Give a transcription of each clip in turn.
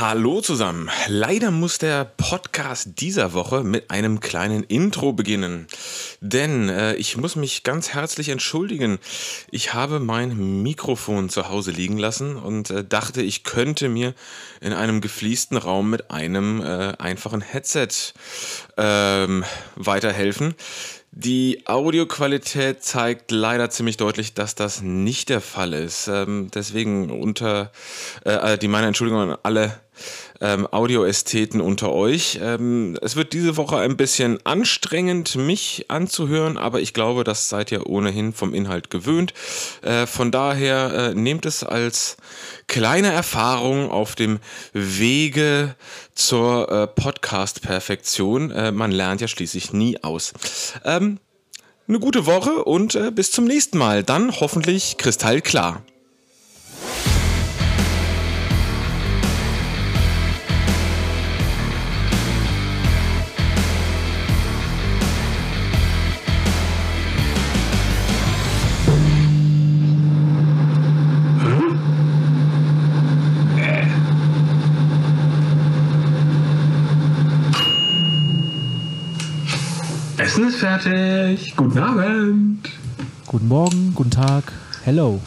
Hallo zusammen. Leider muss der Podcast dieser Woche mit einem kleinen Intro beginnen. Denn äh, ich muss mich ganz herzlich entschuldigen. Ich habe mein Mikrofon zu Hause liegen lassen und äh, dachte, ich könnte mir in einem gefliesten Raum mit einem äh, einfachen Headset ähm, weiterhelfen. Die Audioqualität zeigt leider ziemlich deutlich, dass das nicht der Fall ist. Ähm, deswegen unter äh, die meine Entschuldigung an alle ähm, Audioästheten unter euch. Ähm, es wird diese Woche ein bisschen anstrengend, mich anzuhören, aber ich glaube, das seid ihr ohnehin vom Inhalt gewöhnt. Äh, von daher äh, nehmt es als kleine Erfahrung auf dem Wege zur äh, Podcast-Perfektion. Äh, man lernt ja schließlich nie aus. Ähm, eine gute Woche und äh, bis zum nächsten Mal. Dann hoffentlich kristallklar. Essen ist fertig. Guten Abend. Guten Morgen, guten Tag. Hello.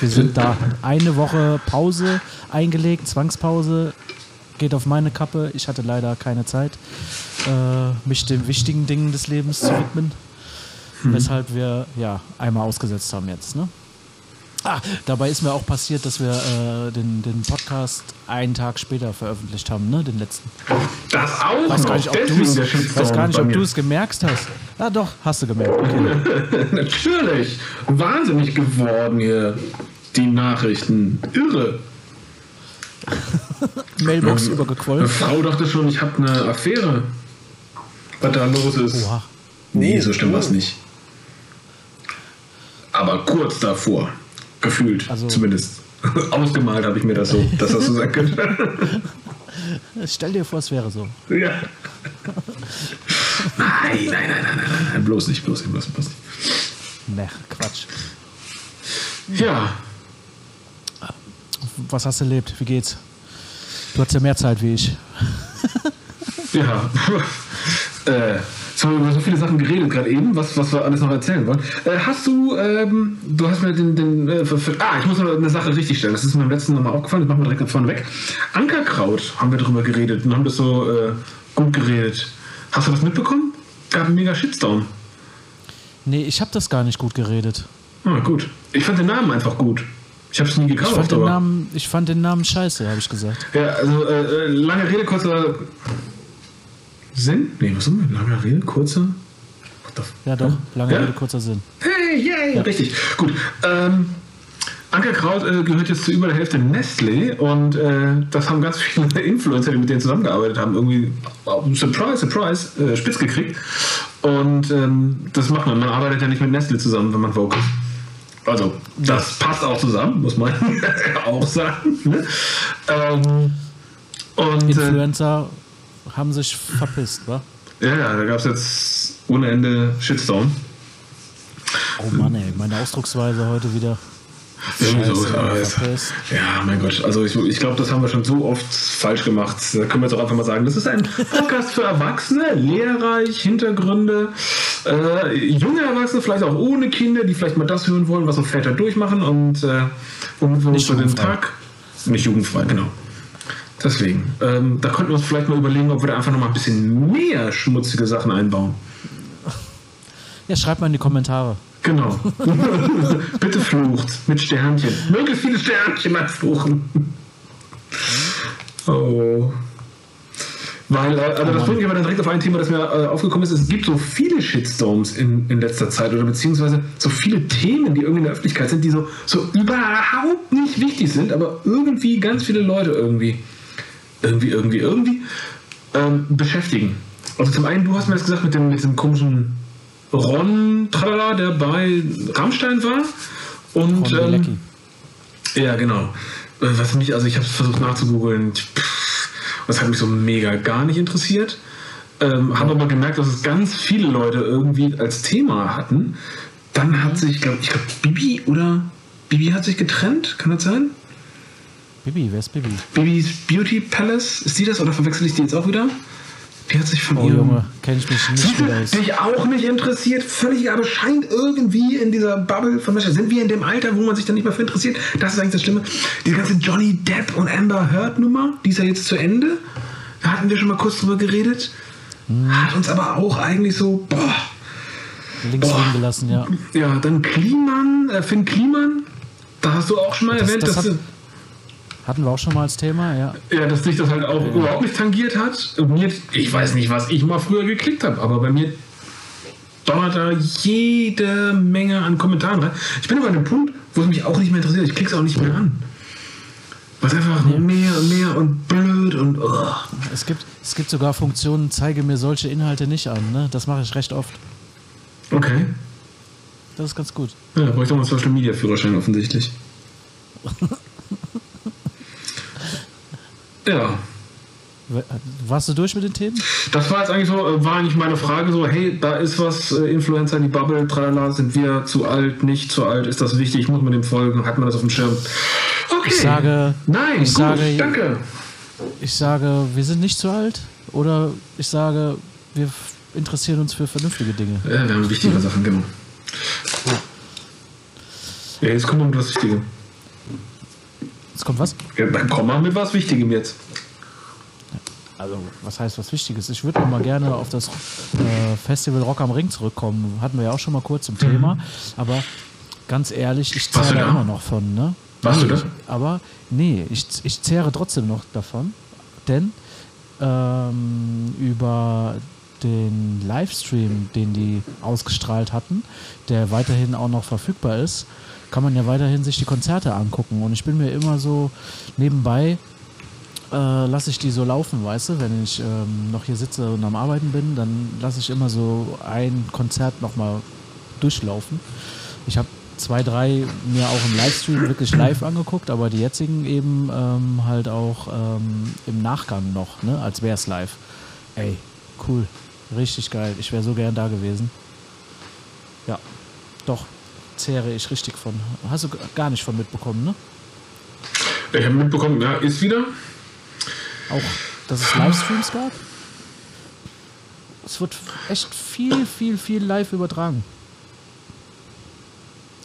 Wir sind da. Eine Woche Pause eingelegt, Zwangspause. Geht auf meine Kappe. Ich hatte leider keine Zeit, äh, mich den wichtigen Dingen des Lebens zu widmen. Hm. Weshalb wir ja einmal ausgesetzt haben jetzt. Ne? Ah, dabei ist mir auch passiert, dass wir äh, den, den Podcast einen Tag später veröffentlicht haben, ne? Den letzten. Das auch weiß gar nicht, ob Ich weiß gar nicht, ob du es gemerkt hast. Ja, doch, hast du gemerkt. Okay. Natürlich. Wahnsinnig geworden hier. Die Nachrichten. Irre. Mailbox ähm, übergequollen. Eine Frau dachte schon, ich habe eine Affäre. Was da los ist. Oha. Nee, so stimmt was nicht. Aber kurz davor. Gefühlt, also, zumindest. Ausgemalt habe ich mir das so, dass das so sein könnte. Stell dir vor, es wäre so. Ja. Nein, nein, nein, nein, nein, nein, bloß nicht, bloß nicht, bloß nicht. Bloß nicht. Ne, Quatsch. Ja. Was hast du erlebt? Wie geht's? Du hast ja mehr Zeit wie ich. ja. äh, Jetzt haben wir über so viele Sachen geredet gerade eben, was, was wir alles noch erzählen wollen. Äh, hast du, ähm, du hast mir den, den äh, für, für, ah, ich muss noch eine Sache richtig stellen. Das ist mir beim letzten Mal aufgefallen, das machen wir direkt vorne weg. Ankerkraut haben wir drüber geredet und haben das so äh, gut geredet. Hast du was mitbekommen? Gab einen mega Shitstorm. Nee, ich habe das gar nicht gut geredet. Ah, gut. Ich fand den Namen einfach gut. Ich habe es nie gekauft. Ich fand, den Namen, ich fand den Namen scheiße, habe ich gesagt. Ja, also äh, äh lange Rede, kurzer Sinn? Nee, was haben wir? Langer Rede, kurzer? Ja, doch. Lange ja? Rede, kurzer Sinn. Hey, yay, ja. richtig. Gut. Ähm, Ankerkraut äh, gehört jetzt zu über der Hälfte Nestle und äh, das haben ganz viele Influencer, die mit denen zusammengearbeitet haben, irgendwie oh, Surprise, Surprise, äh, spitz gekriegt. Und ähm, das macht man. Man arbeitet ja nicht mit Nestle zusammen, wenn man Vogue ist. Also, das passt auch zusammen, muss man auch sagen. Ne? Ähm, und, äh, Influencer haben sich verpisst, wa? Ja, ja, da gab es jetzt ohne Ende Shitstorm. Oh Mann, ey, meine Ausdrucksweise heute wieder. Scheiße, so, ja, mein Gott. Also ich, ich glaube, das haben wir schon so oft falsch gemacht. Da können wir jetzt auch einfach mal sagen, das ist ein Podcast für Erwachsene, lehrreich, Hintergründe, äh, junge Erwachsene, vielleicht auch ohne Kinder, die vielleicht mal das hören wollen, was so Väter durchmachen und äh, um uns für den Tag nicht jugendfrei, genau. Deswegen, ähm, da könnten wir uns vielleicht mal überlegen, ob wir da einfach noch mal ein bisschen mehr schmutzige Sachen einbauen. Ja, schreibt mal in die Kommentare. Genau. Bitte flucht mit Sternchen. Möglichst viele Sternchen mal fluchen. Oh. Weil, äh, also das bringt mich aber dann direkt auf ein Thema, das mir äh, aufgekommen ist. Es gibt so viele Shitstorms in, in letzter Zeit oder beziehungsweise so viele Themen, die irgendwie in der Öffentlichkeit sind, die so, so überhaupt nicht wichtig sind, aber irgendwie ganz viele Leute irgendwie irgendwie, irgendwie, irgendwie ähm, beschäftigen. Also zum einen, du hast mir das gesagt mit dem, mit diesem komischen Ron Tralala, der bei Rammstein war. Und ähm, ja, genau. Äh, was mich, also ich habe es versucht nachzugoogeln. Das hat mich so mega gar nicht interessiert. Ähm, habe aber gemerkt, dass es ganz viele Leute irgendwie als Thema hatten. Dann hat sich, glaube ich, glaube Bibi oder Bibi hat sich getrennt, kann das sein? Bibi, wer ist Bibi? Bibis Beauty Palace, ist die das oder verwechsel ich die jetzt auch wieder? Die hat sich von Oh ihrem. Junge, kenne ich mich nicht gut aus. dich auch nicht interessiert, völlig, aber scheint irgendwie in dieser Bubble von Menschen. Sind wir in dem Alter, wo man sich dann nicht mehr für interessiert? Das ist eigentlich das Schlimme. Diese ganze Johnny Depp und Amber Heard Nummer, die ist ja jetzt zu Ende. Da hatten wir schon mal kurz drüber geredet. Hat uns aber auch eigentlich so, boah. Links Boah. liegen gelassen, ja. Ja, dann Kliman, äh, Finn Kliman. Da hast du auch schon mal Das- erwähnt, das dass, hat- du- Hatten wir auch schon mal als Thema, ja. ja, dass dich das halt auch überhaupt nicht tangiert hat. Und mir, ich weiß nicht, was ich mal früher geklickt habe, aber bei mir donnert da jede Menge an Kommentaren rein. Ich bin aber an dem Punkt, wo es mich auch nicht mehr interessiert. Ich klicke es auch nicht mehr an. Was einfach mehr und mehr und blöd und. Oh. Es gibt, es gibt sogar Funktionen, zeige mir solche Inhalte nicht an. Ne? Das mache ich recht oft. Okay. Das ist ganz gut. Ja, da brauche ich doch mal Social Media Führerschein offensichtlich. ja. Warst du durch mit den Themen? Das war jetzt eigentlich so, äh, war eigentlich meine Frage so, hey, da ist was, äh, Influencer in die Bubble, tralala, sind wir zu alt, nicht zu alt, ist das wichtig, muss man dem folgen, hat man das auf dem Schirm? Okay. Ich sage, Nein, ich gut, sage, danke. ich sage, wir sind nicht zu alt. Oder ich sage, wir interessieren uns für vernünftige Dinge. Ja, wir haben wichtige Sachen, genau. Ja, jetzt kommen wir mit was Wichtigem. Jetzt kommt was? Ja, dann komm mal mit was Wichtigem jetzt. Also, was heißt was Wichtiges? Ich würde noch mal gerne auf das äh, Festival Rock am Ring zurückkommen. Hatten wir ja auch schon mal kurz im Thema. Aber ganz ehrlich, ich Mhm. Zehre du da da? immer noch von. Ne? Warst du Nee, da? ich- Aber nee, ich, ich zehre trotzdem noch davon. Denn ähm, über den Livestream, den die ausgestrahlt hatten, der weiterhin auch noch verfügbar ist, kann man ja weiterhin sich die Konzerte angucken. Und ich bin mir immer so nebenbei äh, lasse ich die so laufen, weißt du, wenn ich ähm, noch hier sitze und am Arbeiten bin, dann lasse ich immer so ein Konzert nochmal durchlaufen. Ich habe zwei, drei mir auch im Livestream wirklich live angeguckt, aber die jetzigen eben ähm, halt auch ähm, im Nachgang noch, ne, als wäre es live. Ey, cool, richtig geil. Ich wäre so gern da gewesen. Ja, doch, zehre ich richtig von. Hast du gar nicht von mitbekommen, ne? Ich habe mitbekommen, ja, ist wieder. Auch, dass es Livestreams gab. Es wird echt viel, viel, viel live übertragen.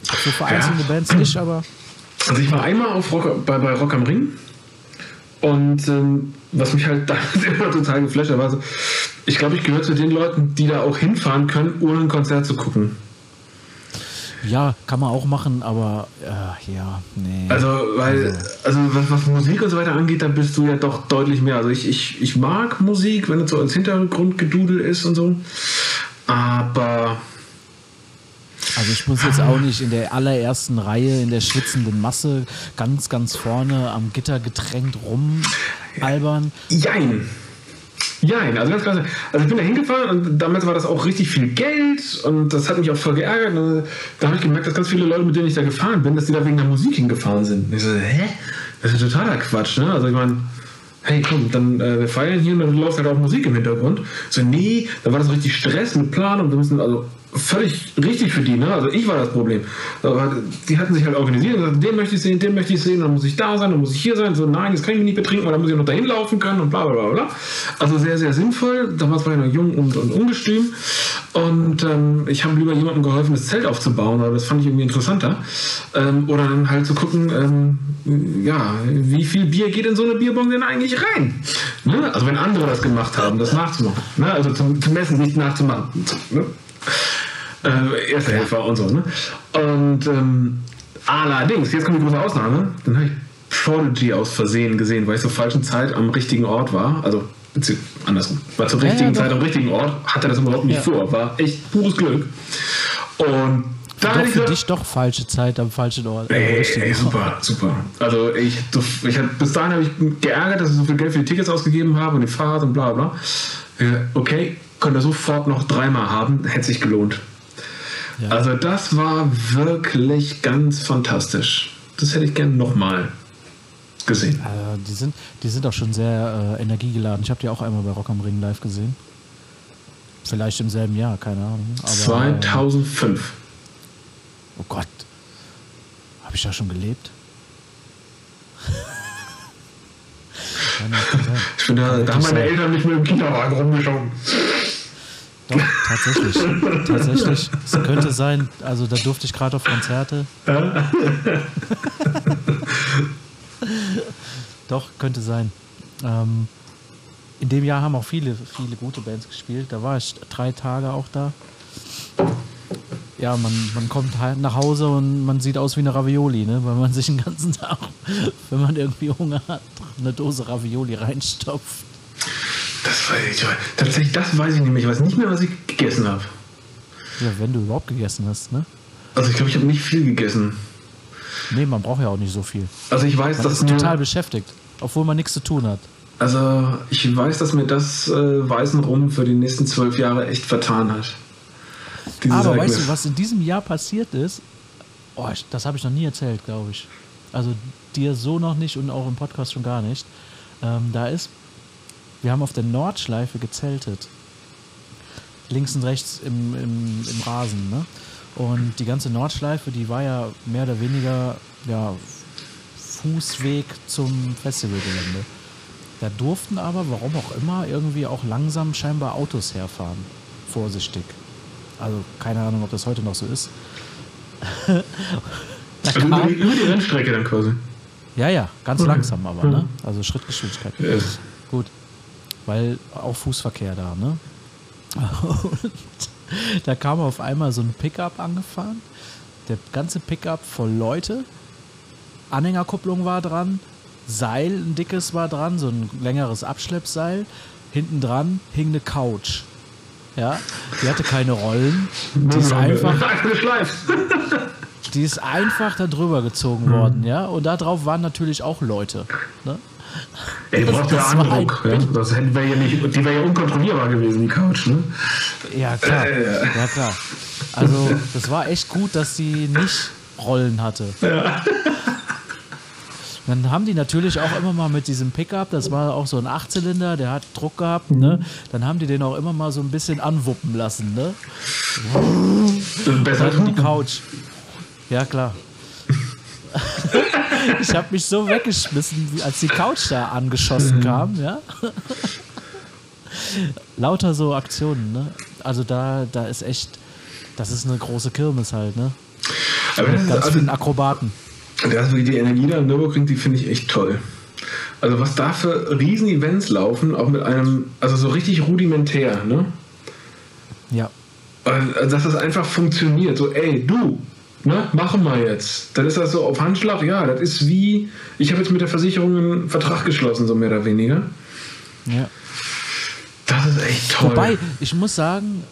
Für vereinzelte Ja. Bands nicht, aber Also ich war einmal auf Rock, bei, bei Rock am Ring und ähm, was mich halt damals immer total geflasht hat, war so, ich glaube, ich gehöre zu den Leuten, die da auch hinfahren können, ohne ein Konzert zu gucken. Ja, kann man auch machen, aber äh, ja, nee. Also, weil, also was, was Musik und so weiter angeht, da bist du ja doch deutlich mehr. Also ich, ich, ich mag Musik, wenn es so als Hintergrundgedudel ist und so. Aber Also ich muss jetzt auch nicht in der allerersten Reihe, in der schwitzenden Masse, ganz, ganz vorne am Gitter gedrängt rumalbern. Jein. Jein, also ganz klar. Also ich bin da hingefahren und damals war das auch richtig viel Geld und das hat mich auch voll geärgert. Und da habe ich gemerkt, dass ganz viele Leute, mit denen ich da gefahren bin, dass die da wegen der Musik hingefahren sind. Und ich so, hä? Das ist totaler Quatsch, ne? Also ich meine, hey komm, dann äh, wir feiern hier und dann läuft halt auch Musik im Hintergrund. So, nee, da war das richtig Stress mit Plan und wir müssen also völlig richtig für die, ne? Also ich war das Problem. Aber die hatten sich halt organisiert und gesagt, den möchte ich sehen, den möchte ich sehen, dann muss ich da sein, dann muss ich hier sein. So, nein, jetzt kann ich mich nicht betrinken, weil dann muss ich noch dahin laufen können und bla bla bla bla. Also sehr, sehr sinnvoll. Damals war ich noch jung und, und ungestüm. Und ähm, ich habe lieber jemandem geholfen, das Zelt aufzubauen, aber das fand ich irgendwie interessanter. Ähm, oder dann halt zu gucken, ähm, ja, wie viel Bier geht in so eine Bierbong denn eigentlich rein? Ne? Also wenn andere das gemacht haben, das nachzumachen. Ne? Also zum, zum Messen nicht nachzumachen. Ne? Äh, Erste Helfer und so. Ne? Und ähm, allerdings, jetzt kommt die große Ausnahme, dann habe ich Prodigy aus Versehen gesehen, weil ich zur falschen Zeit am richtigen Ort war. Also andersrum. War zur Ja, richtigen ja, Zeit doch. am richtigen Ort, hatte das überhaupt nicht Ja. vor. War echt pures Glück. Und da Doch ich für dich doch falsche Zeit am falschen Ort. Ey, ey, super, super. Also ich, ich hab, bis dahin habe ich geärgert, dass ich so viel Geld für die Tickets ausgegeben habe und die Fahrt und bla bla. Okay, konnte sofort noch dreimal haben, hätte sich gelohnt. Ja. Also das war wirklich ganz fantastisch. Das hätte ich gerne nochmal gesehen. Äh, die, sind, die sind auch schon sehr äh, energiegeladen. Ich habe die auch einmal bei Rock am Ring live gesehen. Vielleicht im selben Jahr, keine Ahnung. Aber, äh, 2005. oh Gott. Habe ich da schon gelebt? Ja. Ich finde, da, da haben meine. Eltern mich mit dem Kinderwagen rumgeschoben. Doch, tatsächlich. tatsächlich. Es könnte sein, also da durfte ich gerade auf Konzerte. Doch, könnte sein. Ähm, in dem Jahr haben auch viele, viele gute Bands gespielt. Da war ich drei Tage auch da. Ja, man, man kommt halt nach Hause und man sieht aus wie eine Ravioli, ne? weil man sich den ganzen Tag, wenn man irgendwie Hunger hat, eine Dose Ravioli reinstopft. Das ich, tatsächlich, das weiß ich mehr. Ich weiß nicht mehr, was ich gegessen habe. Ja, wenn du überhaupt gegessen hast, ne? Also ich glaube, ich habe nicht viel gegessen. Nee, man braucht ja auch nicht so viel. Also ich weiß, Man dass ist total beschäftigt, obwohl man nichts zu tun hat. also ich weiß, dass mir das äh, Weißen Rum für die nächsten zwölf Jahre echt vertan hat. Dieses Aber Ereignis. weißt du, was in diesem Jahr passiert ist? Oh, ich, das habe ich noch nie erzählt, glaube ich. Also dir so noch nicht und auch im Podcast schon gar nicht. Ähm, da ist, wir haben auf der Nordschleife gezeltet. Links und rechts im, im, im Rasen. Ne? Und die ganze Nordschleife, die war ja mehr oder weniger ja, Fußweg zum Festivalgelände. Da durften aber, warum auch immer, irgendwie auch langsam scheinbar Autos herfahren. Vorsichtig. Also keine Ahnung, ob das heute noch so ist. da also über, die, über die Rennstrecke dann quasi. ja, ja, ganz Okay. langsam aber, ne? Also Schrittgeschwindigkeit. Ja. Gut. Weil auch Fußverkehr da, ne? Und da kam auf einmal so ein Pickup angefahren. Der ganze Pickup voll Leute. Anhängerkupplung war dran. Seil, ein dickes war dran, so ein längeres Abschleppseil. Hinten dran hing eine Couch. Ja, die hatte keine Rollen. Die ist einfach die ist einfach da drüber gezogen worden, ja. Und darauf waren natürlich auch Leute. Ne? Ey, Das- braucht ja Andruck. ein- Ja? Das hätten wir ja nicht, die wäre ja unkontrollierbar gewesen, die Couch. Ne? Ja, klar. Äh, ja. Ja, klar. Also, das war echt gut, dass sie nicht Rollen hatte. Dann haben die natürlich auch immer mal mit diesem Pickup, das war auch so ein Achtzylinder, der hat Druck gehabt, ne? Dann haben die den auch immer mal so ein bisschen anwuppen lassen, ne? Besser die Couch. Ja, klar. ich habe mich so weggeschmissen, als die Couch da angeschossen kam, ja. Lauter so Aktionen, ne? Also da, da ist echt, das ist eine große Kirmes halt, ne? Aber das Mit ist, ganz also, Akrobaten. das die Energie da in Nürburgring, die finde ich echt toll. Also was da für Riesen-Events laufen, auch mit einem, also so richtig rudimentär, ne? Ja. Also, dass das einfach funktioniert. So, ey, du, ne, machen wir jetzt. Dann ist das so auf Handschlag, ja, das ist wie, ich habe jetzt mit der Versicherung einen Vertrag geschlossen, so mehr oder weniger. ja. Das ist echt toll. Wobei, ich muss sagen,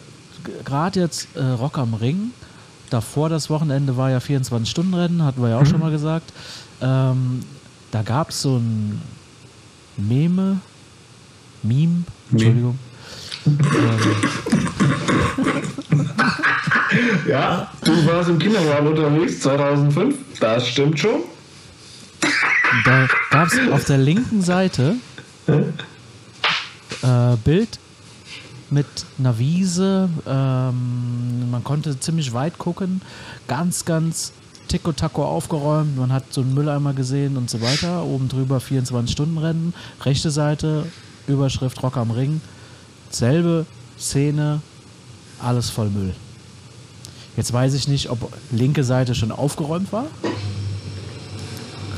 gerade jetzt äh, Rock am Ring, davor das Wochenende war ja 24-Stunden-Rennen, hatten wir ja auch schon mal gesagt. Ähm, da gab es so ein Meme, Meme, Entschuldigung. ja, du warst im Kindergarten unterwegs 2005, das stimmt schon. Da gab es auf der linken Seite äh, Bild mit einer Wiese. Ähm, man konnte ziemlich weit gucken. Ganz, ganz Tico-Taco aufgeräumt. Man hat so einen Mülleimer gesehen und so weiter. Oben drüber 24-Stunden-Rennen. Rechte Seite, Überschrift Rock am Ring. Selbe Szene, alles voll Müll. Jetzt weiß ich nicht, ob linke Seite schon aufgeräumt war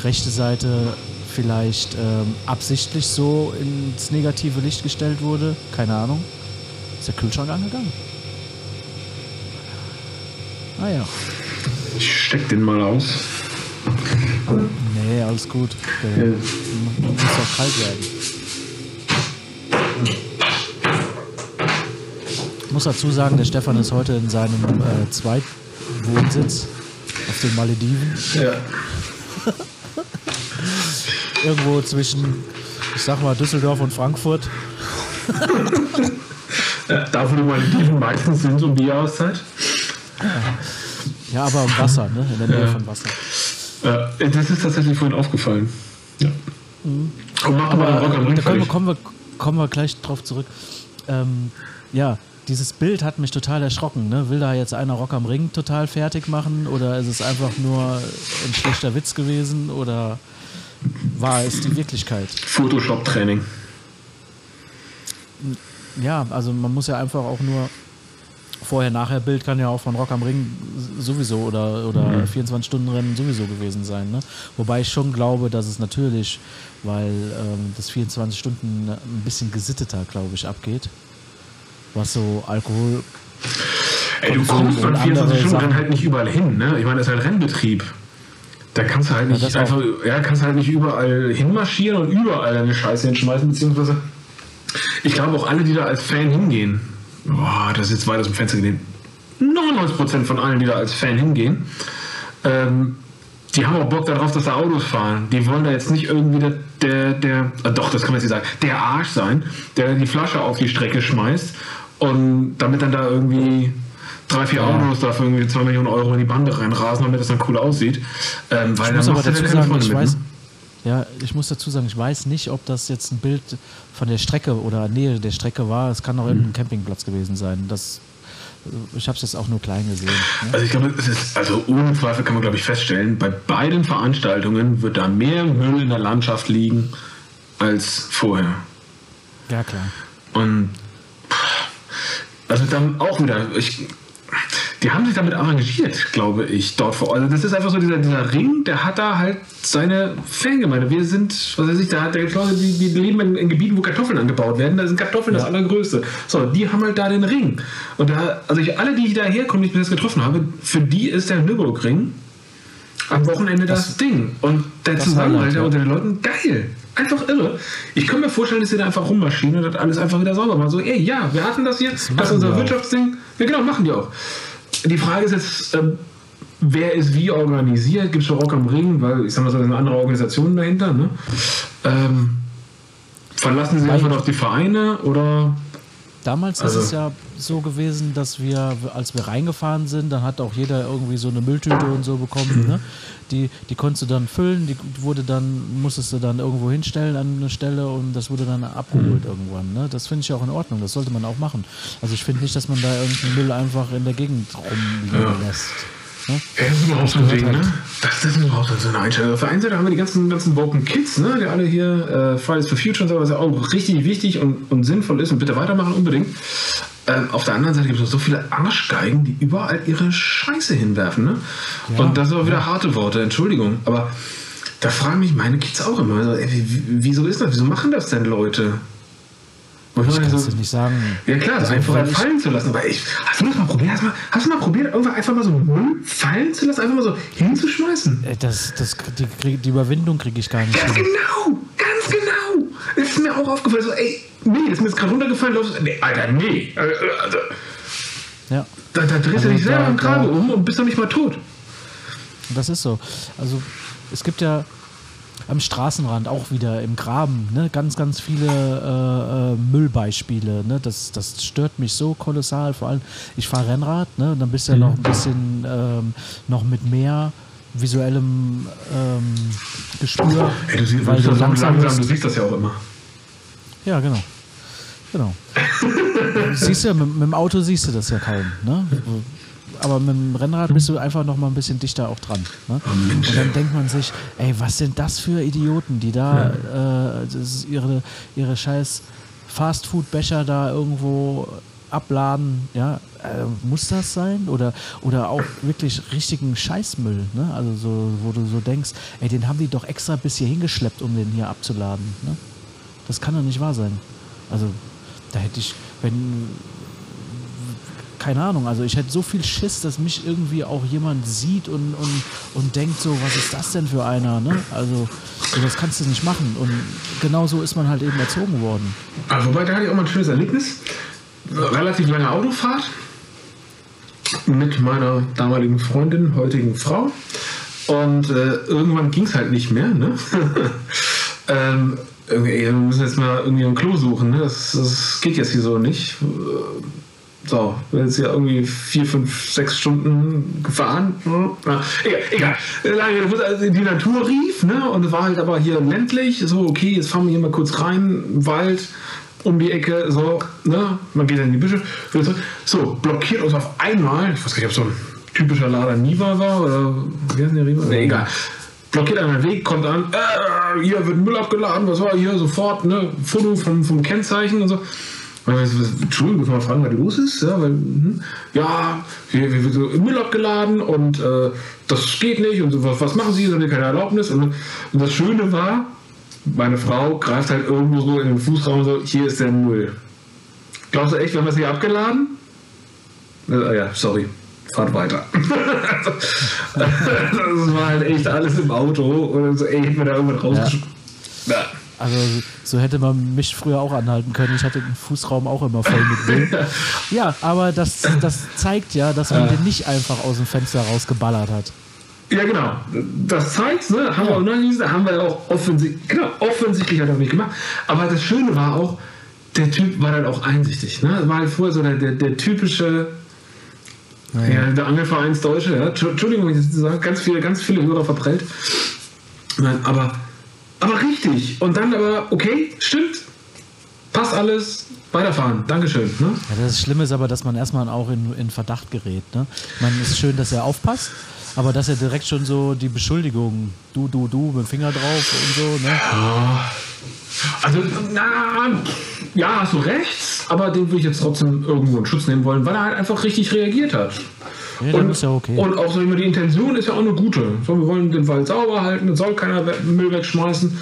rechte Seite vielleicht ähm, absichtlich so ins negative Licht gestellt wurde. Keine Ahnung. Ist der Kühlschrank angegangen? Ah ja. Ich steck den mal aus. Nee, alles gut. Der Ja. mu- muss auch kalt werden. Muss dazu sagen, der Stefan ist heute in seinem äh, Zweitwohnsitz auf den Malediven. Ja. Irgendwo zwischen, ich sag mal, Düsseldorf und Frankfurt. Ja, da, wo die Malediven meistens sind um die Jahreszeit. Ja, aber im Wasser, ne? In der Nähe Ja. von Wasser. Äh, das ist tatsächlich vorhin aufgefallen. Ja. Und mach doch mal den Rock am Ring da kommen wir, kommen, wir, kommen wir gleich drauf zurück. Ähm, ja, dieses Bild hat mich total erschrocken. Ne? Will da jetzt einer Rock am Ring total fertig machen oder ist es einfach nur ein schlechter Witz gewesen oder war es die Wirklichkeit. Photoshop-Training. Ja, also man muss ja einfach auch nur Vorher-Nachher-Bild kann ja auch von Rock am Ring sowieso oder, oder mhm. 24-Stunden-Rennen sowieso gewesen sein. Ne? Wobei ich schon glaube, dass es natürlich, weil ähm, das 24 Stunden ein bisschen gesitteter, glaube ich, abgeht. Was so Alkohol. Ey, du kommst beim 24-Stunden-Rennen halt nicht überall hin. Ne? Ich meine, das ist halt Rennbetrieb. Da kannst du halt nicht ja, einfach, ja, kannst halt nicht überall hinmarschieren und überall deine Scheiße hinschmeißen, beziehungsweise ich glaube auch alle, die da als Fan hingehen, boah, das ist jetzt weit aus dem Fenster gelehnt, 99% von allen, die da als Fan hingehen, ähm, die haben auch Bock darauf, dass da Autos fahren. Die wollen da jetzt nicht irgendwie der, der, der äh, doch, das kann man jetzt nicht sagen, der Arsch sein, der die Flasche auf die Strecke schmeißt und damit dann da irgendwie drei, vier ja. Autos dafür irgendwie zwei Millionen Euro in die Bande reinrasen, damit das dann cool aussieht. Ähm, weil ich muss aber dazu sagen, ich weiß, ne? ja, ich muss dazu sagen, ich weiß nicht, ob das jetzt ein Bild von der Strecke oder Nähe der Strecke war. Es kann auch mhm. ein Campingplatz gewesen sein. Das, ich habe es jetzt auch nur klein gesehen. Ne? Also ich glaube, es ist, also ohne Zweifel kann man glaube ich feststellen, bei beiden Veranstaltungen wird da mehr Müll in der Landschaft liegen als vorher. Ja klar. Und also dann auch wieder, ich die haben sich damit arrangiert, glaube ich, dort vor Ort. Also das ist einfach so dieser, dieser Ring, der hat da halt seine Fangemeinde. Wir sind, was weiß ich, da hat der Leute, die, die leben in, in, Gebieten, wo Kartoffeln angebaut werden. Da sind Kartoffeln ja. das allergrößte. So, die haben halt da den Ring. Und da, also ich, alle, die ich da herkommen, die ich bis jetzt getroffen habe, für die ist der Nürburgring am Wochenende das, das Ding. Und der Zusammenhalt unter den Leuten, geil. Einfach irre. Ich kann mir vorstellen, dass sie da einfach rummaschinen und das alles einfach wieder sauber machen. So, ey, ja, wir hatten das jetzt, das, das ist unser Wirtschaftsding. Ja, genau, machen die auch. Die Frage ist jetzt, ähm, wer ist wie organisiert? Gibt es Rock am Ring? Weil ich sag mal so, sind andere Organisationen dahinter. Ne? Ähm, verlassen Sie einfach auf die Vereine oder Damals also, ist es ja so gewesen, dass wir, als wir reingefahren sind, dann hat auch jeder irgendwie so eine Mülltüte und so bekommen. Ne? Die, die konntest du dann füllen, die wurde dann, musstest du dann irgendwo hinstellen an eine Stelle und das wurde dann abgeholt mhm. irgendwann. Ne? Das finde ich auch in Ordnung, das sollte man auch machen. Also ich finde nicht, dass man da irgendeinen Müll einfach in der Gegend rumliegen ja. lässt. Ne? Das ist überhaupt so ein Ding, ne? Das, ist überhaupt so eine Einstellung. Auf der einen Seite haben wir die ganzen, ganzen Woken Kids, ne? die alle hier äh, Fridays for Future und so, was ja auch richtig wichtig und, und sinnvoll ist und bitte weitermachen unbedingt. Ähm, auf der anderen Seite gibt es so viele Arschgeigen, die überall ihre Scheiße hinwerfen. Ne? Ja, und das sind auch wieder ja. harte Worte, Entschuldigung. Aber da fragen mich meine Kids auch immer, so, ey, wieso ist das? Wieso machen das denn Leute? Ich kann es so, nicht sagen. Ja klar, also einfach mal fallen zu lassen. Aber ich, hast du das mal probiert? Hast du mal, hast du mal probiert, irgendwann einfach mal so Müll fallen zu lassen, einfach mal so hinzuschmeißen? Äh, das, das, die, die Überwindung kriege ich gar nicht. Ganz hin. genau, ganz genau. Das ist mir auch aufgefallen. So, ey, nee, das ist mir jetzt gerade runtergefallen. Nee, Alter, nee. Also, ja. Da, da drehst also du dich selber im Kragen um und bist doch nicht mal tot. Das ist so. Also es gibt ja am Straßenrand auch wieder im Graben, ne? ganz, ganz viele äh, äh, Müllbeispiele. Ne? Das, das stört mich so kolossal. Vor allem, ich fahre Rennrad, ne? und dann bist du ja noch ein bisschen ähm, noch mit mehr visuellem ähm, Gespür. Ey, du siehst, weil du langsam, langsam, du siehst das ja auch immer. Ja, genau. Genau. siehst du, mit, mit, dem Auto siehst du das ja kaum. Ne? Aber mit dem Rennrad bist du einfach noch mal ein bisschen dichter auch dran. Ne? Und dann denkt man sich, ey, was sind das für Idioten, die da ja. äh, ihre, ihre scheiß Fastfood-Becher da irgendwo abladen, ja, äh, muss das sein? Oder, oder auch wirklich richtigen Scheißmüll, ne? Also so, wo du so denkst, ey, den haben die doch extra bis hier hingeschleppt, um den hier abzuladen. Ne? Das kann doch nicht wahr sein. Also da hätte ich, wenn, keine Ahnung, also ich hätte so viel Schiss, dass mich irgendwie auch jemand sieht und, und, und denkt so, was ist das denn für einer, ne? Also, so, das kannst du nicht machen. Und genau so ist man halt eben erzogen worden. Also, wobei, da hatte ich auch mal ein schönes Erlebnis. Relativ lange Autofahrt mit meiner damaligen Freundin, heutigen Frau. Und äh, irgendwann ging es halt nicht mehr, ne? ähm, irgendwie, wir müssen jetzt mal irgendwie ein Klo suchen, ne? Das, das geht jetzt hier so nicht so, wir sind jetzt ja irgendwie vier, fünf, sechs Stunden gefahren. Ja, egal, egal. Also die Natur rief, ne? Und es war halt aber hier ländlich. So, okay, jetzt fahren wir hier mal kurz rein, Wald, um die Ecke, so, ne? Man geht dann in die Büsche. So, blockiert uns auf einmal, ich weiß gar nicht, ob so ein typischer Lada Niva war oder wie heißt der Riva? Nee, egal. blockiert einen Weg, kommt an, äh, hier wird Müll abgeladen, was war hier, sofort, ne, Foto vom, vom Kennzeichen und so. Entschuldigung, muss man fragen, was los ist? Ja, weil, hm, ja hier, hier wird so Müll abgeladen und äh, das geht nicht und so, was, was machen Sie? Sie haben keine Erlaubnis. Und, und, das Schöne war, meine Frau greift halt irgendwo so in den Fußraum und so, hier ist der Müll. Glaubst du echt, wir haben das hier abgeladen? Äh, ja, sorry. Fahrt weiter. das war halt echt alles im Auto und so, ey, hätten wir da irgendwann rausgeschmissen. Ja. Also so hätte man mich früher auch anhalten können. Ich hatte den Fußraum auch immer voll mit Müll. ja, aber das, das zeigt ja, dass man den nicht einfach aus dem Fenster rausgeballert hat. Ja, genau. Das zeigt, ne? Haben, ja. wir, auch haben wir auch offensichtlich, genau, offensichtlich hat er nicht gemacht. Aber das Schöne war auch, der Typ war dann auch einsichtig. Ne? War halt vorher so der, der, der typische ja, ja. der Angelvereinsdeutsche, ja. Entschuldigung, wenn ich das sage, ganz viele, ganz viele Hörer verprellt. Aber aber richtig. Und dann aber, okay, stimmt. Passt alles. Weiterfahren. Dankeschön. Ne? Ja, das Schlimme ist aber, dass man erstmal auch in, in Verdacht gerät. Ne? Man ist schön, dass er aufpasst, aber dass er direkt schon so die Beschuldigung, du, du, du, mit dem Finger drauf und so. Ne? Ja. Also, na, ja, hast du recht, aber den würde ich jetzt trotzdem irgendwo in Schutz nehmen wollen, weil er halt einfach richtig reagiert hat. Ja, und, ja okay. und auch so immer die Intention ist ja auch eine gute. So, wir wollen den Wald sauber halten, soll keiner Müll wegschmeißen.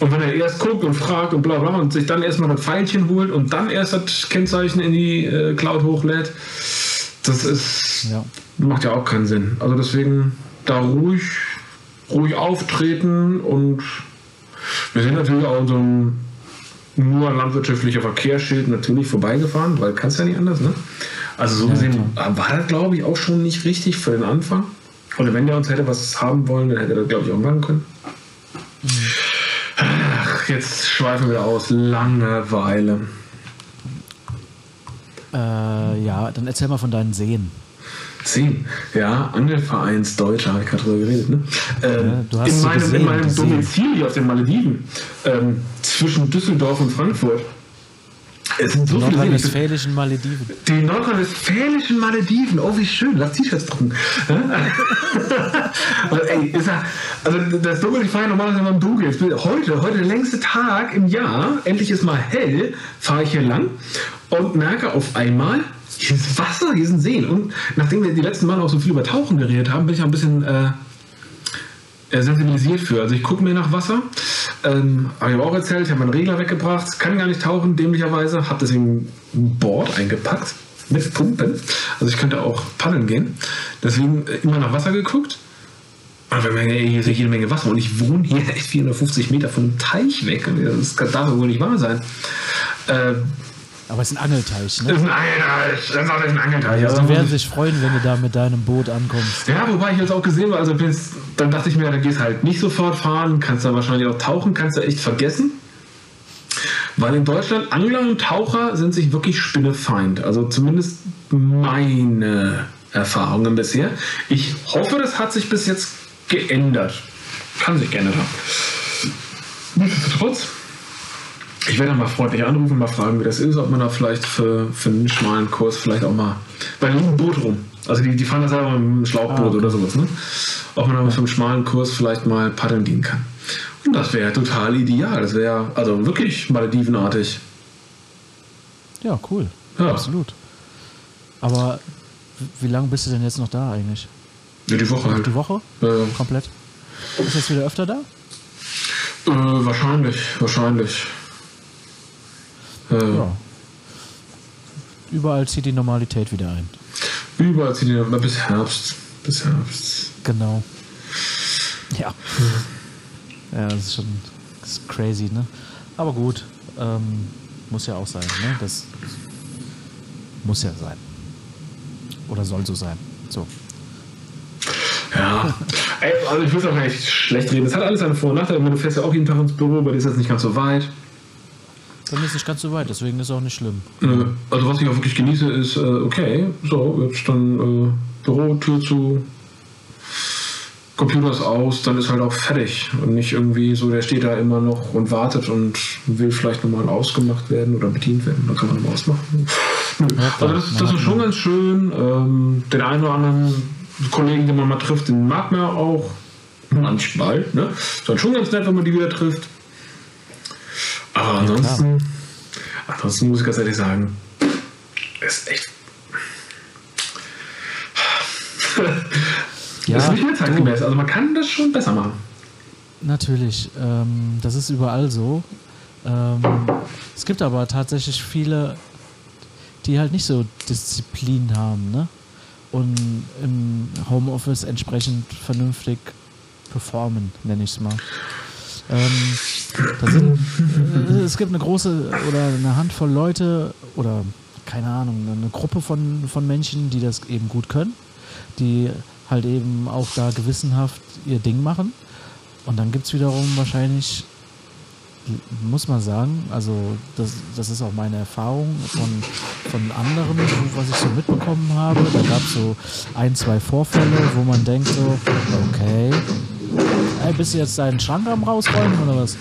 Und wenn er erst guckt und fragt und bla bla und sich dann erstmal das Pfeilchen holt und dann erst das Kennzeichen in die äh, Cloud hochlädt, das ist ja. macht ja auch keinen Sinn. Also deswegen da ruhig, ruhig auftreten und wir sind natürlich auch in so einem nur landwirtschaftlicher Verkehrsschild natürlich vorbeigefahren, weil kannst ja nicht anders, ne? Also so ja, gesehen klar. war das, glaube ich, auch schon nicht richtig für den Anfang. Oder wenn der uns hätte was haben wollen, dann hätte er das, glaube ich, auch machen können. Mhm. Ach, jetzt schweifen wir aus. Langeweile. Äh, ja, dann erzähl mal von deinen Seen. Seen, ja, Angelvereins Deutscher, habe ich gerade drüber geredet. Ne? Ähm, ja, in, meinem, gesehen, in meinem Domizil hier auf den Malediven, ähm, zwischen Düsseldorf und Frankfurt. Es sind so die nordrhein-westfälischen Malediven. Die nordrhein-westfälischen Malediven. Oh, wie schön. Lass T-Shirts drucken. also, ey, ja, also das Dunkel, ich fahre ja normalerweise immer im Dunkeln. Heute, heute der längste Tag im Jahr, endlich ist mal hell, fahre ich hier lang und merke auf einmal, hier ist Wasser, hier sind Seen. Und nachdem wir die letzten Mal auch so viel über Tauchen geredet haben, bin ich auch ein bisschen äh, sensibilisiert für. Also ich gucke mir nach Wasser ähm, habe ich aber auch erzählt, ich habe meinen Regler weggebracht, kann gar nicht tauchen, dämlicherweise, habe deswegen ein Board eingepackt mit Pumpen. Also ich könnte auch paddeln gehen. Deswegen äh, immer nach Wasser geguckt. Wir merken, ey, hier ist ja jede Menge Wasser und ich wohne hier echt 450 Meter vom Teich weg. Das darf wohl nicht wahr sein. Äh, aber es ist ein Angelteich, ne? Das ist ein Angelteich. Das ist auch ein Angelteich. Also, die werden sich freuen, wenn du da mit deinem Boot ankommst. Ja, wobei ich jetzt auch gesehen habe, also dann dachte ich mir, dann gehst halt nicht sofort fahren, kannst da wahrscheinlich auch tauchen, kannst du echt vergessen. Weil in Deutschland Angler und Taucher sind sich wirklich spinnefeind. Also zumindest meine Erfahrungen bisher. Ich hoffe, das hat sich bis jetzt geändert. Kann sich geändert haben. Nichtsdestotrotz ich werde mal freundlich anrufen, mal fragen, wie das ist, ob man da vielleicht für, für einen schmalen Kurs vielleicht auch mal. Weil liegt ein Boot rum. Also die, die fahren da selber mit einem Schlauchboot ah, okay. oder sowas, ne? Ob man da für einen schmalen Kurs vielleicht mal paddeln gehen kann. Und das wäre total ideal. Das wäre also wirklich Maledivenartig. Ja, cool. Ja. Absolut. Aber wie lange bist du denn jetzt noch da eigentlich? Ja, die Woche halt. Die Woche? Ja. Komplett. Ist jetzt wieder öfter da? Äh, wahrscheinlich, wahrscheinlich. Äh, ja. Überall zieht die Normalität wieder ein. Überall zieht die Normalität bis Herbst. Bis Herbst. Genau. Ja. Ja, das ist schon das ist crazy, ne? Aber gut, ähm, muss ja auch sein, ne? Das muss ja sein. Oder soll so sein. So. Ja, also ich will es auch gar nicht schlecht reden. Es hat alles seine Vor- und Nachteile. Du fährst ja auch jeden Tag ins Büro, bei dir ist das nicht ganz so weit. Bei mir ist nicht ganz so weit, deswegen ist es auch nicht schlimm. Also was ich auch wirklich genieße, ist, äh, okay, so, jetzt dann äh, Büro, Tür zu, Computer ist aus, dann ist halt auch fertig. Und nicht irgendwie so, der steht da immer noch und wartet und will vielleicht nochmal ausgemacht werden oder bedient werden. Dann kann man nochmal ausmachen. Ja, also das, das ist schon ganz schön. Ähm, den einen oder anderen Kollegen, den man mal trifft, den mag man auch. Manchmal. Ne? Ist dann schon ganz nett, wenn man die wieder trifft. Aber ansonsten, ansonsten muss ich ganz ehrlich sagen, ist echt. Ja, ist nicht mehr zeitgemäß. Also man kann das schon besser machen. Natürlich, ähm, das ist überall so. Ähm, es gibt aber tatsächlich viele, die halt nicht so Disziplin haben, ne? Und im Homeoffice entsprechend vernünftig performen, nenne ich es mal. Ähm, sind, äh, es gibt eine große oder eine Handvoll Leute oder keine Ahnung, eine Gruppe von, von Menschen, die das eben gut können, die halt eben auch da gewissenhaft ihr Ding machen. Und dann gibt es wiederum wahrscheinlich, muss man sagen, also das, das ist auch meine Erfahrung von, von anderen, was ich so mitbekommen habe. Da gab es so ein, zwei Vorfälle, wo man denkt so, okay, ey, bist du jetzt deinen Schrank am rausräumen oder was?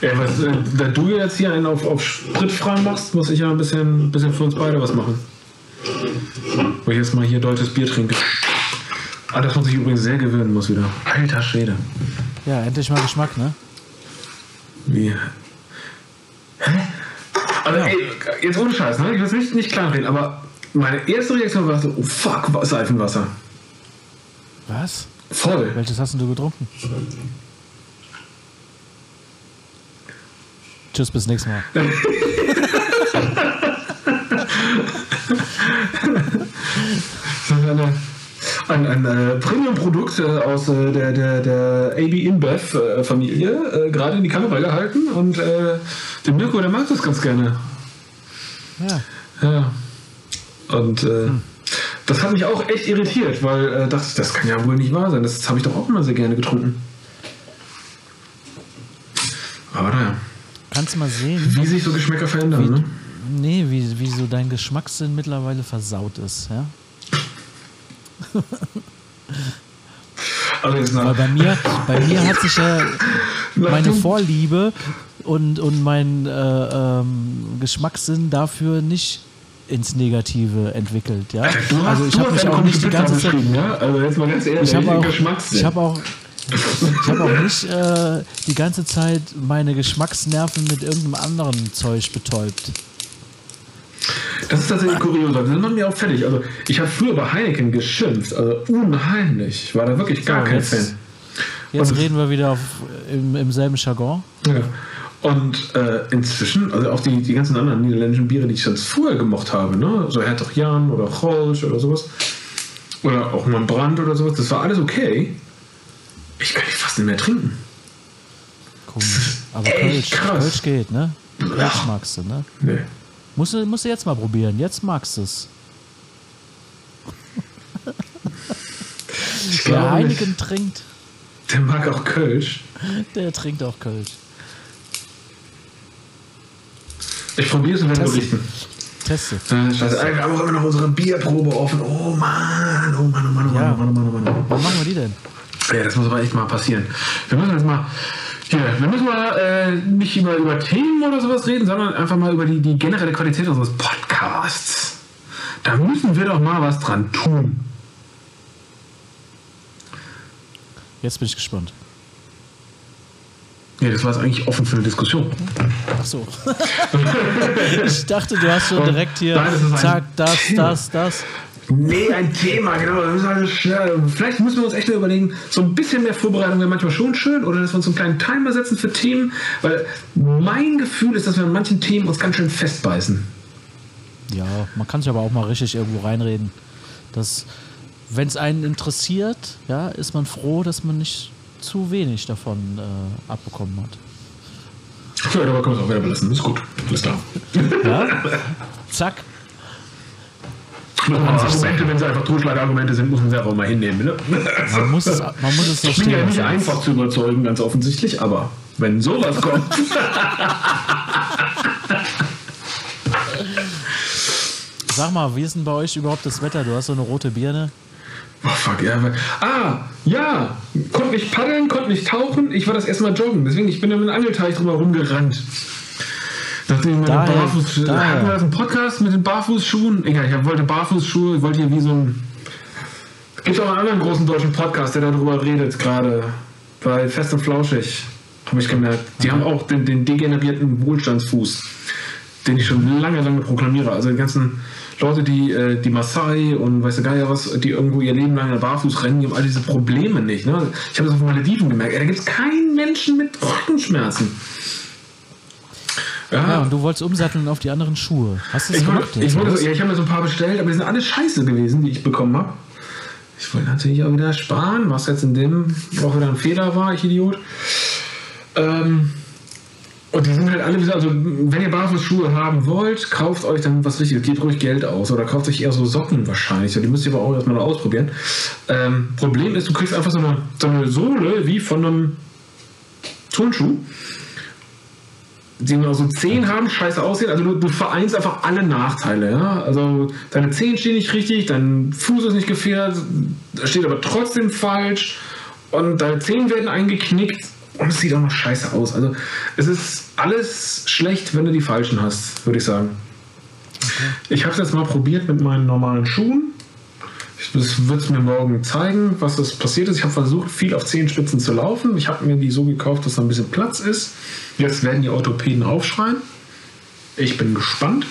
Ja, was, äh, da du jetzt hier einen auf, auf spritfrei machst, muss ich ja ein bisschen, bisschen für uns beide was machen. Wo ich jetzt mal hier deutsches Bier trinke. Ah, das man sich übrigens sehr gewöhnen muss wieder. Alter Schwede. Ja, endlich mal Geschmack, ne? Wie? Hä? Also, ey, jetzt ohne Scheiß, ne? Ich will es nicht, nicht kleinreden, aber meine erste Reaktion war so, oh fuck, Seifenwasser. Was? Voll. Welches hast du getrunken? Tschüss, bis nächstes Mal. Ein, ein äh, Premium-Produkt äh, aus äh, der, der, der AB InBev-Familie äh, gerade in die Kamera gehalten und äh, der Mirko, der mag das ganz gerne. Ja. Ja. Und äh, das hat mich auch echt irritiert, weil äh, das, das kann ja wohl nicht wahr sein. Das habe ich doch auch immer sehr gerne getrunken. Aber naja, Kannst du mal sehen, wie sich so Geschmäcker verändern, ne? nee, wie, wie so dein Geschmackssinn mittlerweile versaut ist, ja? Also Weil bei mir, bei mir hat sich ja meine Vorliebe und, und mein äh, ähm, Geschmackssinn dafür nicht ins Negative entwickelt, ja? Du hast, also ich habe mich auch nicht die ganze Zeit ja? Also jetzt mal ganz ehrlich, ich habe auch, ich habe auch, ich habe auch nicht äh, die ganze Zeit meine Geschmacksnerven mit irgendeinem anderen Zeug betäubt. Das ist tatsächlich kurios. Das macht mir auch fertig. Also, ich habe früher bei Heineken geschimpft. Also, unheimlich. Ich war da wirklich gar So, kein jetzt- Fan. Jetzt Und- reden wir wieder auf, im, im selben Jargon. Ja. Und äh, inzwischen, also auch die, die ganzen anderen niederländischen Biere, die ich sonst vorher gemocht habe, ne? so Hertog Jan oder Cholsch oder sowas, oder auch mal Brand oder sowas, das war alles okay. Ich kann die fast nicht mehr trinken. Komisch. Aber Kölsch, krass. Kölsch geht, ne? Kölsch magst du, ne? Nee. Musst du, musst du jetzt mal probieren. Jetzt magst du es. Wer nicht. Heineken trinkt, Der mag auch Kölsch. der trinkt auch Kölsch. Ich probiere es und werde berichten. Teste. Äh, Scheiße, ey, wir haben auch immer noch unsere Bierprobe offen. Oh Mann, oh Mann, oh Mann, oh Mann, Ja. oh Mann, oh Mann, oh Mann, oh Mann. Wann machen wir die denn? Ja, das muss aber echt mal passieren. Wir müssen jetzt mal, hier, wir müssen mal äh, nicht über, über Themen oder sowas reden, sondern einfach mal über die, die generelle Qualität unseres Podcasts. Da müssen wir doch mal was dran tun. Jetzt bin ich gespannt. Ja, das war jetzt eigentlich offen für eine Diskussion. Ach so. ich dachte, du hast schon direkt hier, Nein, zack, das, das, das. Nee, ein Thema, genau. Also vielleicht müssen wir uns echt überlegen, so ein bisschen mehr Vorbereitung wäre manchmal schon schön oder dass wir uns so einen kleinen Timer setzen für Themen, weil mein Gefühl ist, dass wir an manchen Themen uns ganz schön festbeißen. Ja, man kann sich aber auch mal richtig irgendwo reinreden. Wenn es einen interessiert, ja, ist man froh, dass man nicht zu wenig davon äh, abbekommen hat. Ja, dabei können wir es auch wieder belassen. Ist gut. Alles klar. Ja? Zack. Argumente, wenn sie einfach Totschlagargumente sind, muss man sie auch mal hinnehmen. Ne? Man muss es, man muss es so Ich bin ja nicht einfach zu überzeugen, ganz offensichtlich, aber wenn sowas kommt. Sag mal, wie ist denn bei euch überhaupt das Wetter? Du hast so eine rote Birne. Oh fuck, ja. Ah, ja. Konnte nicht paddeln, konnte nicht tauchen. Ich war das erste Mal joggen. Deswegen, ich bin da mit einem Angelteich drüber rumgerannt. Nachdem ich meine Daher- Barfuß daher. Hatten wir das einen Podcast mit den Barfußschuhen? Egal, ich wollte Barfußschuhe, ich wollte hier wie so ein Gibt auch einen anderen großen deutschen Podcast, der darüber redet, gerade bei Fest und Flauschig, habe ich gemerkt. Die haben auch den, den degenerierten Wohlstandsfuß, den ich schon lange, lange proklamiere. Also die ganzen Leute, die, äh, die Maasai und weiß der Geier was, die irgendwo ihr Leben lang barfuß rennen, die haben all diese Probleme nicht. Ne? Ich habe das auf Malediven gemerkt. Ey, da gibt es keinen Menschen mit Rückenschmerzen. Ja, und du wolltest umsatteln auf die anderen Schuhe. Hast du das Ich, gemacht? wollte, ich, wollte, ja, ich habe mir so ein paar bestellt, aber die sind alle scheiße gewesen, die ich bekommen habe. Ich wollte natürlich auch wieder sparen, was jetzt in dem auch wieder ein Fehler war, ich Idiot. Ähm, und die sind halt alle also wenn ihr Barfußschuhe haben wollt, kauft euch dann was richtiges, gebt ruhig Geld aus oder kauft euch eher so Socken wahrscheinlich. Die müsst ihr aber auch erstmal noch ausprobieren. Ähm, Problem ist, du kriegst einfach so eine, so eine Sohle wie von einem Turnschuh die nur so Zehen haben, scheiße aussehen. Also du, du vereinst einfach alle Nachteile. Ja? Also deine Zehen stehen nicht richtig, dein Fuß ist nicht gefährdet, steht aber trotzdem falsch und deine Zehen werden eingeknickt und es sieht auch noch scheiße aus. Also es ist alles schlecht, wenn du die falschen hast, würde ich sagen. Ich habe es jetzt mal probiert mit meinen normalen Schuhen. Das wird es mir morgen zeigen, was das passiert ist. Ich habe versucht, viel auf Zehenspitzen zu laufen. Ich habe mir die so gekauft, dass da ein bisschen Platz ist. Jetzt werden die Orthopäden aufschreien. Ich bin gespannt.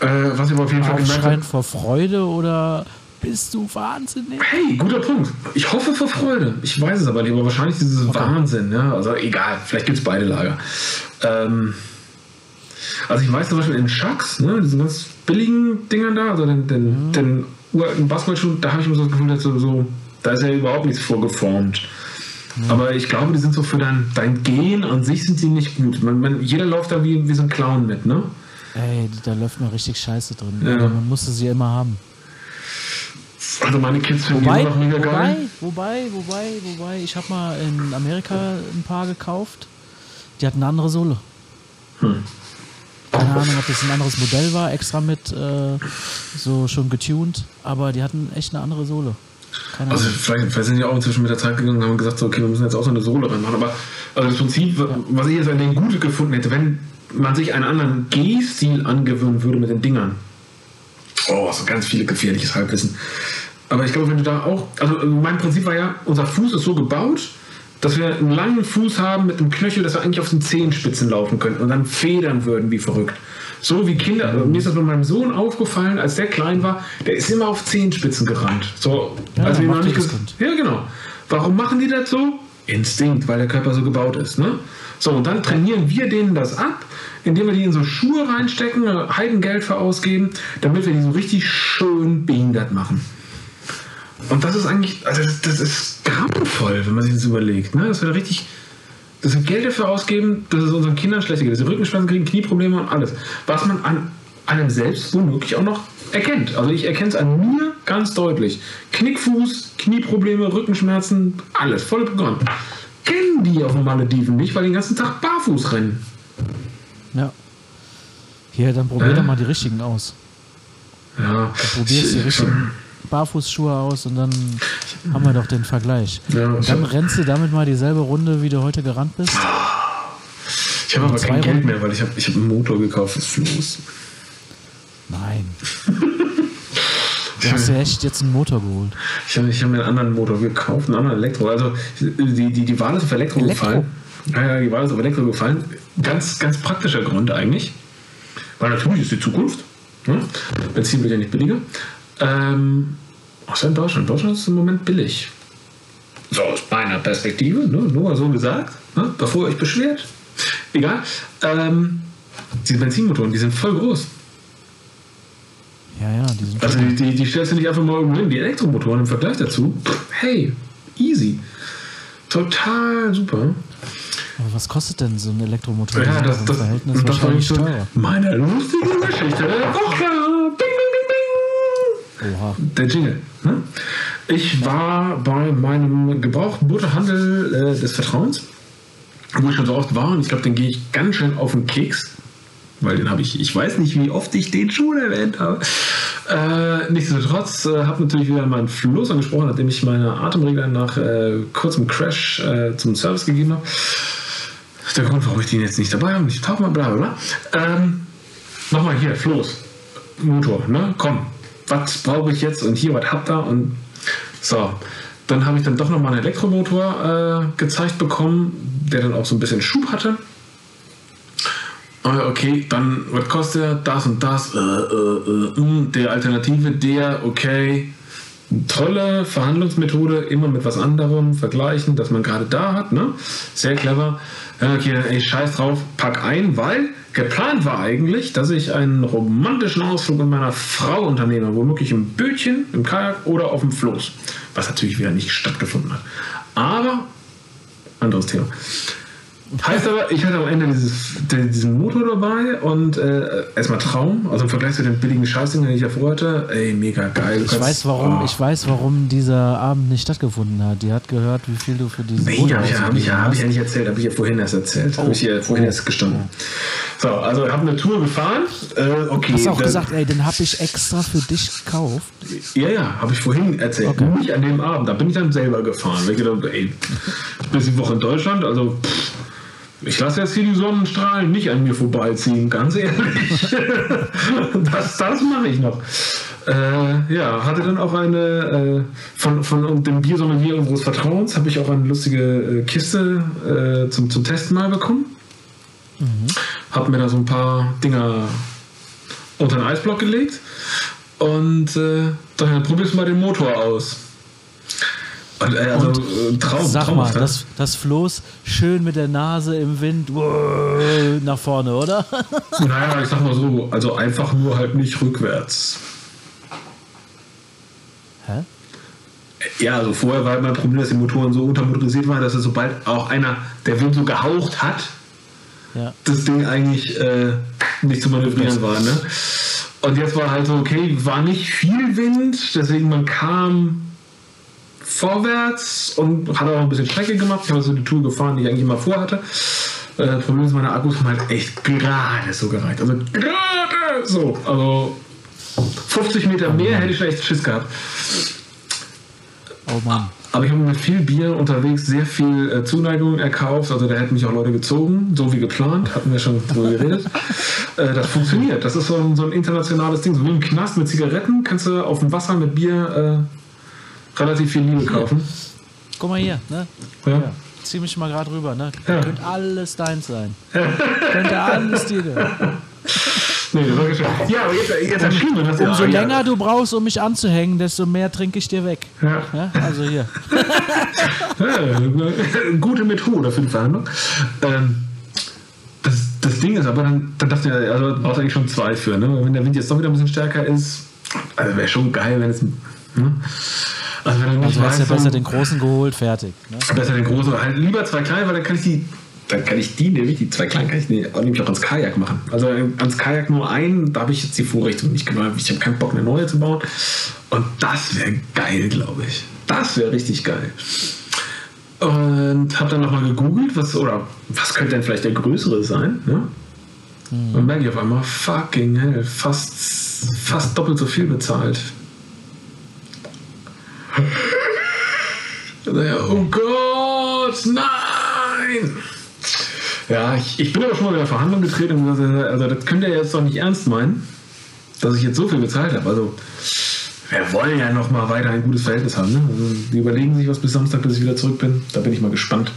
Äh, was ich auf jeden Fall gemerkt habe. vor Freude oder bist du wahnsinnig? Hey, guter Punkt. Ich hoffe vor Freude. Ich weiß es aber nicht, aber wahrscheinlich dieses Wahnsinn. Ja? Also egal, vielleicht gibt es beide Lager. Ähm, also ich weiß zum Beispiel in Chucks, ne, diesen ganz billigen Dingern da, also den, den, den uralten Basketballschuh, da habe ich immer so das Gefühl, dass so, so, da ist ja überhaupt nichts vorgeformt. Aber ich glaube, die sind so für dein, dein Gehen an sich sind sie nicht gut. Man, man, jeder läuft da wie, wie so ein Clown mit, ne? Ey, da läuft mir richtig Scheiße drin. Ja. Aber Man musste sie immer haben. Also meine Kids finden die Wobei, immer noch mega wobei, geil. wobei, wobei, wobei, ich habe mal in Amerika ein paar gekauft. Die hatten eine andere Sohle. Hm. Keine Ahnung, ob das ein anderes Modell war, extra mit äh, so schon getuned, aber die hatten echt eine andere Sohle. Keine Also Ahnung. vielleicht, vielleicht sind die auch inzwischen mit der Zeit gegangen und haben gesagt, so, okay, wir müssen jetzt auch so eine Sohle reinmachen. Aber also das Prinzip, was ich jetzt an denen Gute gefunden hätte, wenn man sich einen anderen Gehstil angewöhnen würde mit den Dingern. Oh, so ganz viele gefährliches Halbwissen. Aber ich glaube, wenn du da auch, also mein Prinzip war ja, unser Fuß ist so gebaut, dass wir einen langen Fuß haben mit einem Knöchel, dass wir eigentlich auf den Zehenspitzen laufen könnten und dann federn würden wie verrückt. So wie Kinder, also mir ist das bei meinem Sohn aufgefallen, als der klein war, der ist immer auf Zehenspitzen gerannt. So, Ja, also wir noch nicht. Ja, genau. Warum machen die das so? Instinkt, weil der Körper so gebaut ist. Ne? So, und dann trainieren wir denen das ab, indem wir die in so Schuhe reinstecken, äh, Heidengeld für ausgeben, damit wir die so richtig schön behindert machen. Und das ist eigentlich, also das, das ist grauenvoll, wenn man sich das überlegt. Ne? Das wird richtig, dass wir Geld dafür ausgeben, dass es unseren Kindern schlechter geht, dass sie Rückenschmerzen kriegen, Knieprobleme und alles. Was man an einem selbst womöglich auch noch erkennt. Also ich erkenne es an mir ganz deutlich. Knickfuß, Knieprobleme, Rückenschmerzen, alles, volle Programm. Kennen die auf den Malediven nicht, weil die den ganzen Tag barfuß rennen. Ja. Hier, dann probier Äh? doch mal die richtigen aus. Ja, Du probierst die ich- richtigen Barfußschuhe aus und dann haben wir doch den Vergleich. Ja, und dann rennst du damit mal dieselbe Runde, wie du heute gerannt bist. Ich habe aber Zwei kein Geld Runden. mehr, weil ich habe ich hab einen Motor gekauft fürs Floß. Nein. Du hast dir echt jetzt einen Motor geholt. Ich habe ich hab mir einen anderen Motor gekauft, einen anderen Elektro. Also die, die, die Wahl ist auf Elektro, Elektro? gefallen. Ja, ja, die Wahl ist auf Elektro gefallen. Ganz, ganz praktischer Grund eigentlich. Weil natürlich ist die Zukunft. Ne? Benzin wird ja nicht billiger. Ähm, außer in Deutschland. Deutschland ist im Moment billig. So aus meiner Perspektive, ne? nur mal so gesagt, ne? bevor ihr euch beschwert. Egal. Ähm, diese Benzinmotoren, die sind voll groß. Ja, ja, die sind Also die, die, die stellst du nicht einfach mal irgendwo hin. Die Elektromotoren im Vergleich dazu, pff, hey, easy. Total super. Aber was kostet denn so ein Elektromotor? Ja, das, das, im Verhältnis das war so meine lustige Geschichte der Woche. Oha. Der Jingle. Ne? Ich war bei meinem Gebrauchtmotorhandel äh, des Vertrauens, wo ich schon so oft war und ich glaube, den gehe ich ganz schön auf den Keks. Weil den habe ich, ich weiß nicht, wie oft ich den schon erwähnt habe. Äh, nichtsdestotrotz äh, habe natürlich wieder meinen Floß angesprochen, nachdem ich meine Atemregler nach äh, kurzem Crash äh, zum Service gegeben habe. Der Grund, warum ich den jetzt nicht dabei habe, nicht tauchen, bla bla bla. Ähm, Nochmal hier, Floß. Motor, ne? Komm. Was brauche ich jetzt und hier, was habt ihr und so. Dann habe ich dann doch nochmal einen Elektromotor äh, gezeigt bekommen, der dann auch so ein bisschen Schub hatte. Äh, okay, dann, was kostet der? Das und das. Äh, äh, äh, mh, der Alternative, der, okay. Tolle Verhandlungsmethode, immer mit was anderem vergleichen, das man gerade da hat. Ne? Sehr clever. Ja, okay, ey, scheiß drauf, pack ein, weil geplant war eigentlich, dass ich einen romantischen Ausflug mit meiner Frau unternehme, womöglich im Bötchen, im Kajak oder auf dem Floß. Was natürlich wieder nicht stattgefunden hat. Aber, anderes Thema. Heißt aber, ich hatte am Ende dieses, diesen Motor dabei und äh, erstmal Traum, also im Vergleich zu den billigen Scheißdingen, den ich ja vorher hatte, ey, mega geil. Ich weiß, warum, oh. ich weiß, warum dieser Abend nicht stattgefunden hat. Die hat gehört, wie viel du für diesen Nee, Motor hab ich, hab ich, ausgegeben hab ich ja nicht erzählt, habe ich ja vorhin erst erzählt. Habe ich ja vorhin erst gestanden. So, also ich habe eine Tour gefahren. Äh, okay. Hast du auch dann- gesagt, ey, den habe ich extra für dich gekauft. Ja, ja, habe ich vorhin erzählt. Okay. Nicht an dem Abend, da bin ich dann selber gefahren. Weil ich gedacht, ey, bis die Woche in Deutschland, also pff, ich lasse jetzt hier die Sonnenstrahlen nicht an mir vorbeiziehen, ganz ehrlich. das das mache ich noch. Äh, ja, hatte dann auch eine, äh, von, von dem Biersommelier unseres Vertrauens, habe ich auch eine lustige äh, Kiste äh, zum, zum Testen mal bekommen. Hab mir da so ein paar Dinger unter den Eisblock gelegt und äh, dann probierst du mal den Motor aus. Und, äh, also äh, Traum, Sag mal, traumhaft, ne? das, das Floß schön mit der Nase im Wind wow, nach vorne, oder? Naja, ich sag mal so, also einfach nur halt nicht rückwärts. Hä? Ja, also vorher war halt mein Problem, dass die Motoren so untermotorisiert waren, dass es sobald auch einer der Wind so gehaucht hat, Ja. das Ding eigentlich äh, nicht zu manövrieren war. Ne? Und jetzt war halt so, okay, war nicht viel Wind, deswegen man kam vorwärts und hat auch ein bisschen Strecke gemacht. Ich habe so die Tour gefahren, die ich eigentlich immer vorhatte. Äh, Problem ist, meine Akkus haben halt echt gerade so gereicht. Also gerade so. Also 50 Meter mehr hätte ich vielleicht Schiss gehabt. Oh Mann. Aber ich habe mit viel Bier unterwegs sehr viel äh, Zuneigung erkauft. Also da hätten mich auch Leute gezogen, so wie geplant, hatten wir schon drüber geredet. äh, das funktioniert. Das ist so ein, so ein internationales Ding. So wie im Knast mit Zigaretten kannst du auf dem Wasser mit Bier äh, relativ viel Liebe kaufen. Guck mal hier, ne? Ja. Ja. Zieh mich mal gerade rüber, ne? Ja. Könnte alles deins sein. Könnte alles dir. Nee, das war geschafft. Ja, aber jetzt, jetzt erschien mir das Umso ja, länger du brauchst, um mich anzuhängen, desto mehr trinke ich dir weg. Ja. Ja? Also hier. Ja, gute Methode für die Verhandlung. Ähm, das, das Ding ist aber, dann, dann dachte ich, also du brauchst eigentlich schon zwei für, ne? Wenn der Wind jetzt doch wieder ein bisschen stärker ist, also wäre schon geil, wenn es. Ne? Also wenn du nicht Also du ja weißt, besser den großen geholt, fertig. Ne? besser den großen, halt lieber zwei kleine, weil dann kann ich die. Dann kann ich die nämlich, die zwei kleinen, kann ich auch, nämlich auch ans Kajak machen. Also äh, ans Kajak nur einen, da habe ich jetzt die Vorrichtung nicht gemacht. Ich habe keinen Bock, eine neue zu bauen. Und das wäre geil, glaube ich. Das wäre richtig geil. Und habe dann nochmal gegoogelt, was, oder was könnte denn vielleicht der größere sein. Ne? Und merke ich auf einmal, fucking hell, fast, fast doppelt so viel bezahlt. Naja, oh Gott, nein! Ja, ich, ich bin aber schon mal in der Verhandlung getreten also das könnt ihr jetzt doch nicht ernst meinen, dass ich jetzt so viel bezahlt habe. Also wir wollen ja noch mal weiter ein gutes Verhältnis haben. Ne? Also, die überlegen sich was bis Samstag, bis ich wieder zurück bin. Da bin ich mal gespannt.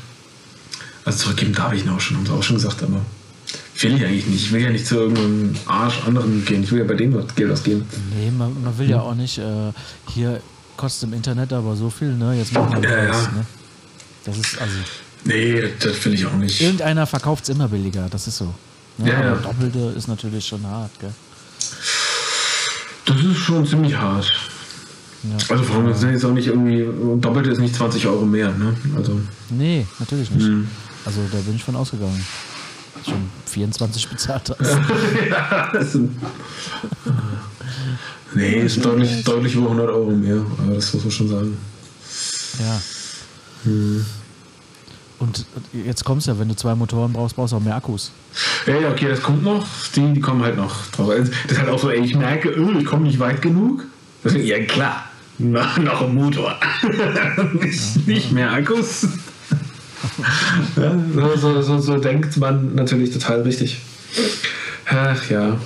Also zurückgeben darf ich noch schon, haben sie auch schon gesagt, aber will ich eigentlich nicht. Ich will ja nicht zu irgendeinem Arsch anderen gehen. Ich will ja bei denen was Geld ausgeben. Nee, man, man will ja auch nicht, äh, hier kostet im Internet aber so viel, ne? Jetzt machen wir Ja, ja. ne? Das ist, also, Nee, das, will ich auch nicht. irgendeiner verkauft es immer billiger, das ist so. Ne? Ja, ja. Doppelte ist natürlich schon hart, gell? Das ist schon ziemlich hart. Ja. Also vor allem, sind jetzt auch nicht irgendwie, Doppelte ist nicht 20 Euro mehr, ne? Also, Nee, natürlich nicht. Hm. Also da bin ich von ausgegangen. Schon 24 bezahlt hast. ja, das sind, nee, ist deutlich, deutlich über 100 Euro mehr, aber das muss man schon sagen. Ja. Hm. Und jetzt kommst ja, wenn du zwei Motoren brauchst, brauchst du auch mehr Akkus. Ja, ja, okay, das kommt noch. Die, die kommen halt noch drauf. Also, Das ist halt auch so, ey, ich merke, öh, ich komme nicht weit genug. Deswegen, ja klar, noch, noch ein Motor. nicht, nicht mehr Akkus. ja, so, so, so, so denkt man natürlich total richtig. Ach ja.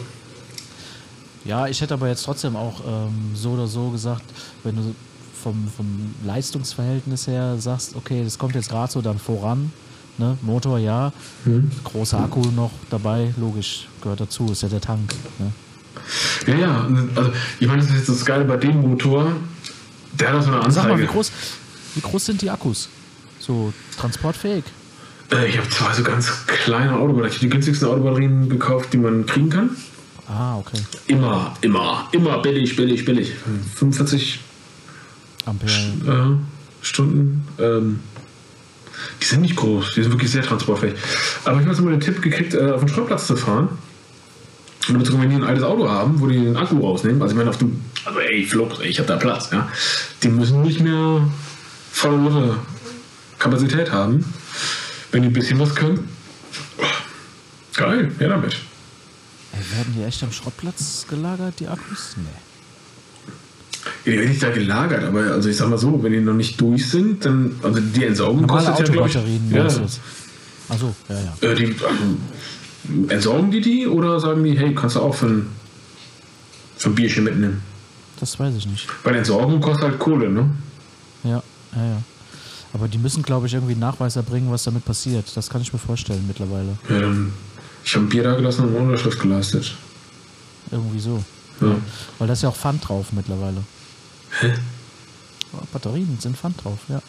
Ja, ich hätte aber jetzt trotzdem auch ähm, so oder so gesagt, wenn du vom, vom Leistungsverhältnis her sagst, okay, das kommt jetzt gerade so dann voran, ne? Motor ja, Hm. großer Akku noch dabei, logisch, gehört dazu, ist ja der Tank. Ne? Ja, ja. Also, ich meine, das ist jetzt das Geile bei dem Motor. Der hat auch so eine Sag mal, wie Anzeige. groß, wie groß sind die Akkus? So transportfähig? Äh, ich habe zwei so ganz kleine Autobatterien. Ich habe die günstigsten Autobatterien gekauft, die man kriegen kann. Ah, okay. Immer, immer, immer billig, billig, billig. 45 Ampere. äh, Stunden. Ähm, die sind nicht groß, die sind wirklich sehr transportfähig. Aber ich habe jetzt mal den Tipp gekriegt, äh, auf den Schrottplatz zu fahren. Und wenn die ein altes Auto haben, wo die den Akku rausnehmen, also ich meine auf dem, also ey, ey, ich habe da Platz, ja. Die müssen nicht mehr volle Lotte Kapazität haben, wenn die ein bisschen was können. Geil, ja damit. Ey, werden die echt am Schrottplatz gelagert, die Akkus? Nee. Die werden nicht da gelagert, aber also ich sag mal so, wenn die noch nicht durch sind, dann, also die Entsorgung Normale kostet ja, glaube ich, ja? Achso, ja, ja. Äh, die, also, entsorgen die die oder sagen die, hey, kannst du auch für ein, für ein Bierchen mitnehmen? Das weiß ich nicht. Bei der Entsorgung kostet halt Kohle, ne? Ja, ja, ja. Aber die müssen, glaube ich, irgendwie einen Nachweis erbringen, was damit passiert. Das kann ich mir vorstellen mittlerweile. Ja, dann, ich habe ein Bier da gelassen und eine Unterschrift geleistet. Irgendwie so. Ja. Weil da ist ja auch Pfand drauf mittlerweile. Hä? Ja, Batterien sind Pfand drauf, ja. Und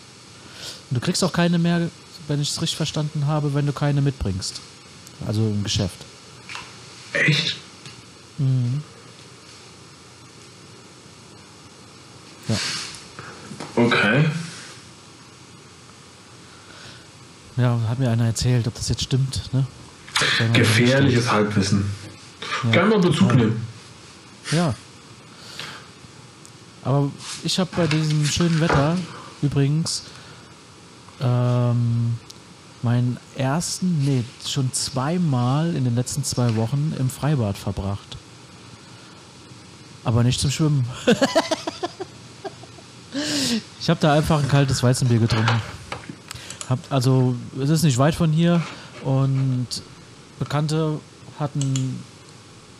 du kriegst auch keine mehr, wenn ich es richtig verstanden habe, wenn du keine mitbringst. Also im Geschäft. Echt? Ja. Okay. Ja, hat mir einer erzählt, ob das jetzt stimmt, ne? Man Gefährliches Halbwissen. Gerne mal Bezug nehmen. Ja. Aber ich habe bei diesem schönen Wetter übrigens ähm, meinen ersten, nee, schon zweimal in den letzten zwei Wochen im Freibad verbracht. Aber nicht zum Schwimmen. ich habe da einfach ein kaltes Weizenbier getrunken. Hab, also, es ist nicht weit von hier und Bekannte hatten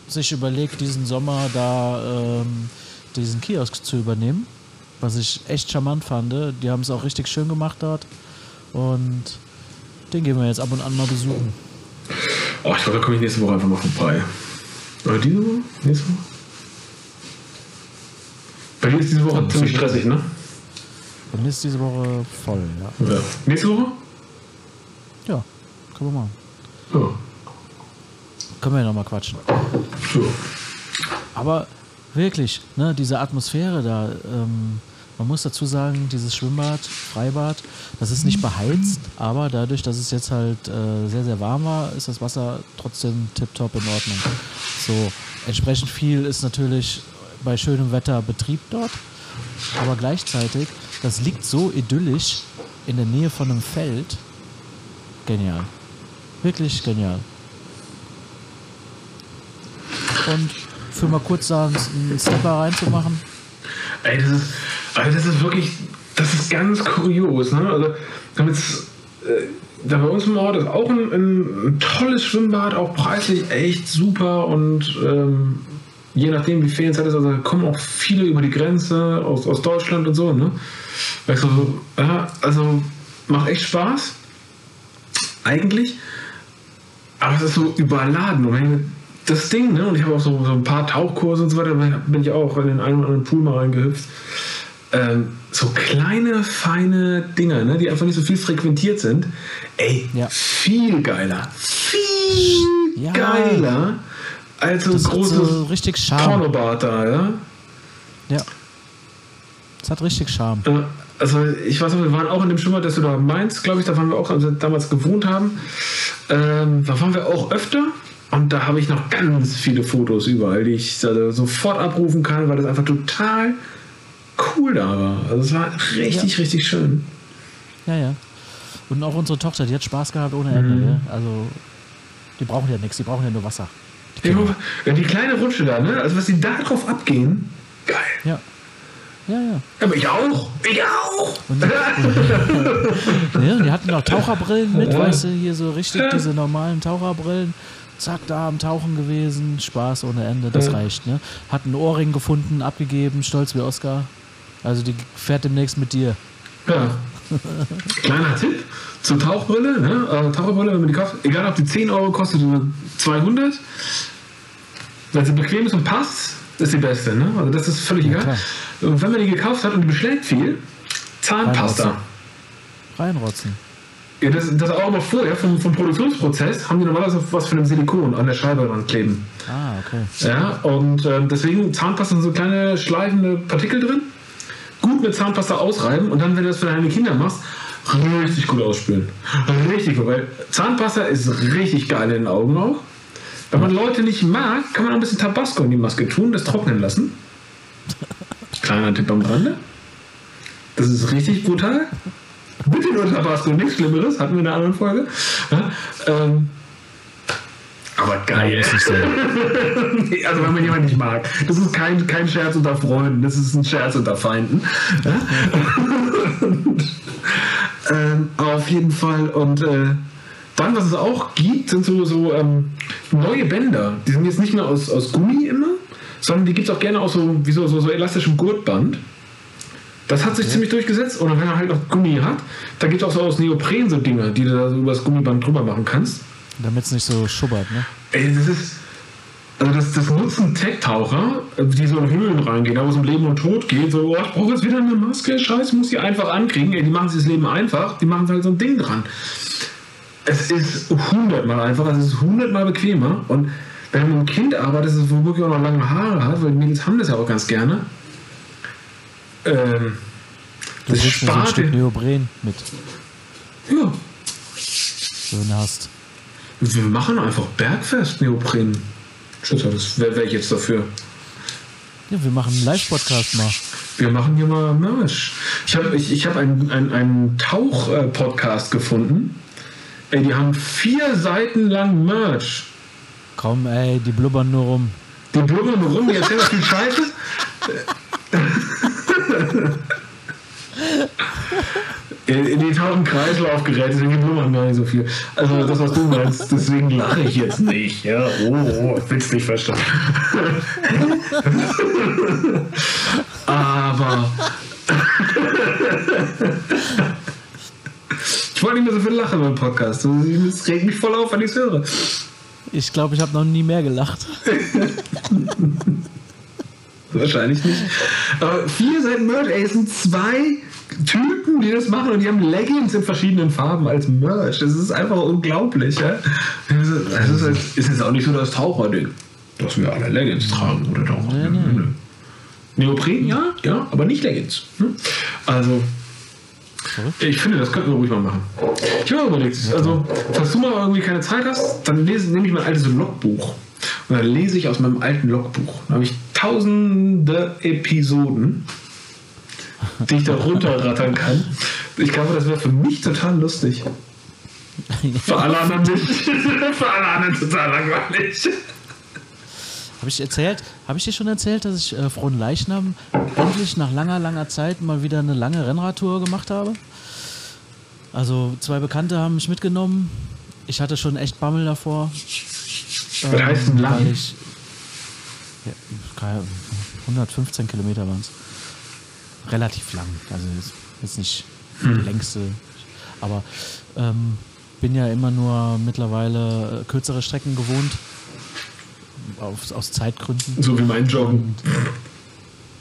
sich überlegt, diesen Sommer da ähm, diesen Kiosk zu übernehmen, was ich echt charmant fand. Die haben es auch richtig schön gemacht dort und den gehen wir jetzt ab und an mal besuchen. Oh, ich glaube, da komme ich nächste Woche einfach mal vorbei. Oder diese Woche? Nächste Woche? Bei dir ist diese Woche Dann ziemlich stressig, ne? Bei mir ist diese Woche voll, ja. Ja. Nächste Woche? Ja, können wir machen. Ja. Können wir ja nochmal quatschen. Aber wirklich, ne, diese Atmosphäre da, ähm, man muss dazu sagen, dieses Schwimmbad, Freibad, das ist nicht beheizt, aber dadurch, dass es jetzt halt äh, sehr, sehr warm war, ist das Wasser trotzdem tipptopp in Ordnung. So, entsprechend viel ist natürlich bei schönem Wetter Betrieb dort, aber gleichzeitig, das liegt so idyllisch in der Nähe von einem Feld. Genial. Wirklich genial. Und für mal kurz da einen Stepper reinzumachen, Ey, das ist, also das ist wirklich, das ist ganz kurios, ne? Also, damit äh, da bei uns im Ort ist auch ein, ein, tolles Schwimmbad, auch preislich echt super und ähm, je nachdem wie Ferienzeit ist, also kommen auch viele über die Grenze aus, aus Deutschland und so, ne? Du, ja, also macht echt Spaß, eigentlich, aber es ist so überladen. Und wenn ich das Ding, ne, und ich habe auch so, so ein paar Tauchkurse und so weiter, da bin ich auch in den einen oder anderen Pool mal reingehüpft. Ähm, so kleine, feine Dinger, ne, die einfach nicht so viel frequentiert sind. Ey, Ja. viel geiler. Viel Ja. geiler als so ein großes so richtig. Pornobad da, ja. Ja. Das hat richtig Charme. Äh, Also ich weiß noch, wir waren auch in dem Schwimmbad, das du da meinst, glaube ich, da waren wir auch, als wir damals gewohnt haben. Ähm, da waren wir auch öfter und da habe ich noch ganz viele Fotos überall, die ich sofort abrufen kann, weil das einfach total cool da war. Also es war richtig, richtig schön. Ja, ja. Und auch unsere Tochter, die hat Spaß gehabt ohne Ende. Mhm. Ne? Also, die brauchen ja nichts, die brauchen ja nur Wasser. Die Ja, die kleine Rutsche da, ne? Also was die da drauf abgehen, geil. Ja. Ja, ja. Aber ich auch. Ich auch. Und, ja, die hatten auch Taucherbrillen mit, weißt du, hier so richtig diese normalen Taucherbrillen. Zack, da am Tauchen gewesen, Spaß ohne Ende, das reicht, ne? Hat einen Ohrring gefunden, abgegeben, stolz wie Oscar. Also die fährt demnächst mit dir. Ja. Kleiner Tipp zur Tauchbrille. Ne? Äh, Taucherbrille, wenn man die kauft, egal ob die 10 Euro kostet oder 200, wenn sie bequem ist und passt, ist die beste. Ne? Also das ist völlig egal. klar. Und wenn man die gekauft hat und die beschlägt viel, Zahnpasta. Reinrotzen. Ja, das, das auch noch vorher vom, vom Produktionsprozess haben die normalerweise was von einem Silikon an der Scheibe dran kleben. Ah, okay. Ja, und ähm, deswegen Zahnpasta sind so kleine schleifende Partikel drin. Gut mit Zahnpasta ausreiben und dann, wenn du das für deine Kinder machst, richtig gut ausspülen. Richtig gut, weil Zahnpasta ist richtig geil in den Augen auch. Wenn man Leute nicht mag, kann man auch ein bisschen Tabasco in die Maske tun, das trocknen lassen. Kleiner Tipp am Rande. Das ist richtig brutal. Bitte nur Tabasco, nichts Schlimmeres, hatten wir in einer anderen Folge. Ja, ähm, aber geil. Nee, Also wenn man jemanden nicht mag. Das ist kein, kein Scherz unter Freunden, das ist ein Scherz unter Feinden. Ja? Ähm, auf jeden Fall. Und äh, dann, was es auch gibt, sind so, so ähm, neue Bänder. Die sind jetzt nicht mehr aus, aus Gummi immer, sondern die gibt es auch gerne aus so, wie so, so, so elastischem Gurtband. Das hat sich ziemlich durchgesetzt. Oder wenn er halt noch Gummi hat, da gibt es auch so aus Neopren so Dinger, die du da so über das Gummiband drüber machen kannst. Damit es nicht so schubbert, ne? Ey, das ist. Also das, das nutzen Tech-Taucher, die so in Höhlen reingehen, da wo es um Leben und Tod geht. So, oh, ich brauche jetzt wieder eine Maske, scheiße, muss die einfach ankriegen. Ey, die machen sich das Leben einfach, die machen halt so ein Ding dran. Es ist hundertmal einfacher, es ist hundertmal bequemer. Und wenn du mit einem Kind arbeitest, das womöglich auch noch lange Haare hat, weil die Mädels haben das ja auch ganz gerne. Ähm, Du das bringst mir so ein Stück Neopren mit, ja, so du hast. wir machen einfach Bergfest Neopren. Schützer, das wäre wär ich jetzt dafür. Ja, wir machen einen Live-Podcast mal. Wir machen hier mal Merch. Ich habe ich, ich hab einen, einen, einen Tauch-Podcast gefunden. Ey, die haben vier Seiten lang Merch. Komm, ey, die blubbern nur rum. Die blubbern nur rum, die erzählen viel Scheiße. In die tauchen Kreislaufgeräte, deswegen blubbern gar nicht so viel. Also das, was du meinst, deswegen lache ich jetzt nicht. Ja, oh, oh willst nicht verstanden. Aber ich wollte nicht mehr so viel lachen beim Podcast. Es regt mich voll auf, wenn ich es höre. Ich glaube, ich habe noch nie mehr gelacht. Wahrscheinlich nicht. Aber vier Seiten Merch, ey, es sind zwei Typen, die das machen und die haben Leggings in verschiedenen Farben als Merch. Das ist einfach unglaublich, ja. Das ist, das ist, halt- ist jetzt auch nicht so das Taucherding, dass wir alle Leggings tragen oder Taucher. Nö. Neopren, ja, ja, aber nicht Leggings. ne? Also, ich finde, das könnten wir ruhig mal machen. Ich habe mir überlegt, also, falls du mal irgendwie keine Zeit hast, dann lese, nehme ich mein altes Logbuch. Und dann lese ich aus meinem alten Logbuch. Da habe ich tausende Episoden, die ich da runterrattern kann. Ich glaube, das wäre für mich total lustig. Für alle anderen nicht. für alle anderen total langweilig. Habe ich erzählt? Habe ich dir schon erzählt, dass ich äh, Frohen Leichnam endlich nach langer, langer Zeit mal wieder eine lange Rennradtour gemacht habe? Also zwei Bekannte haben mich mitgenommen. Ich hatte schon echt Bammel davor. Was heißt denn lang? Weil ich, ja, keine- 115 Kilometer waren es. Relativ lang. Also jetzt, jetzt nicht Hm. die längste. Aber ähm, bin ja immer nur mittlerweile äh, kürzere Strecken gewohnt. Auf, aus Zeitgründen. So wie mein Joggen.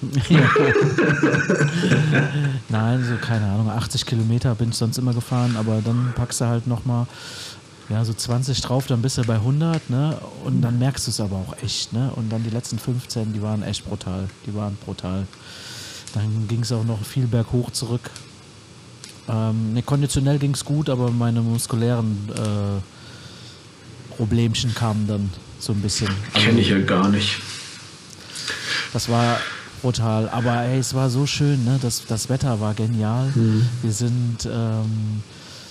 Nein, so keine Ahnung, 80 Kilometer bin ich sonst immer gefahren, aber dann packst du halt nochmal ja, so 20 drauf, dann bist du bei 100, ne? Und dann merkst du es aber auch echt, ne? Und dann die letzten 15, die waren echt brutal. Die waren brutal. Dann ging es auch noch viel berghoch zurück. Ähm, ne, konditionell ging es gut, aber meine muskulären äh, Problemchen kamen dann so ein bisschen. Also, Kenne ich ja gar nicht. das war brutal. Aber ey, es war so schön, ne? Das, das Wetter war genial. Wir sind ähm,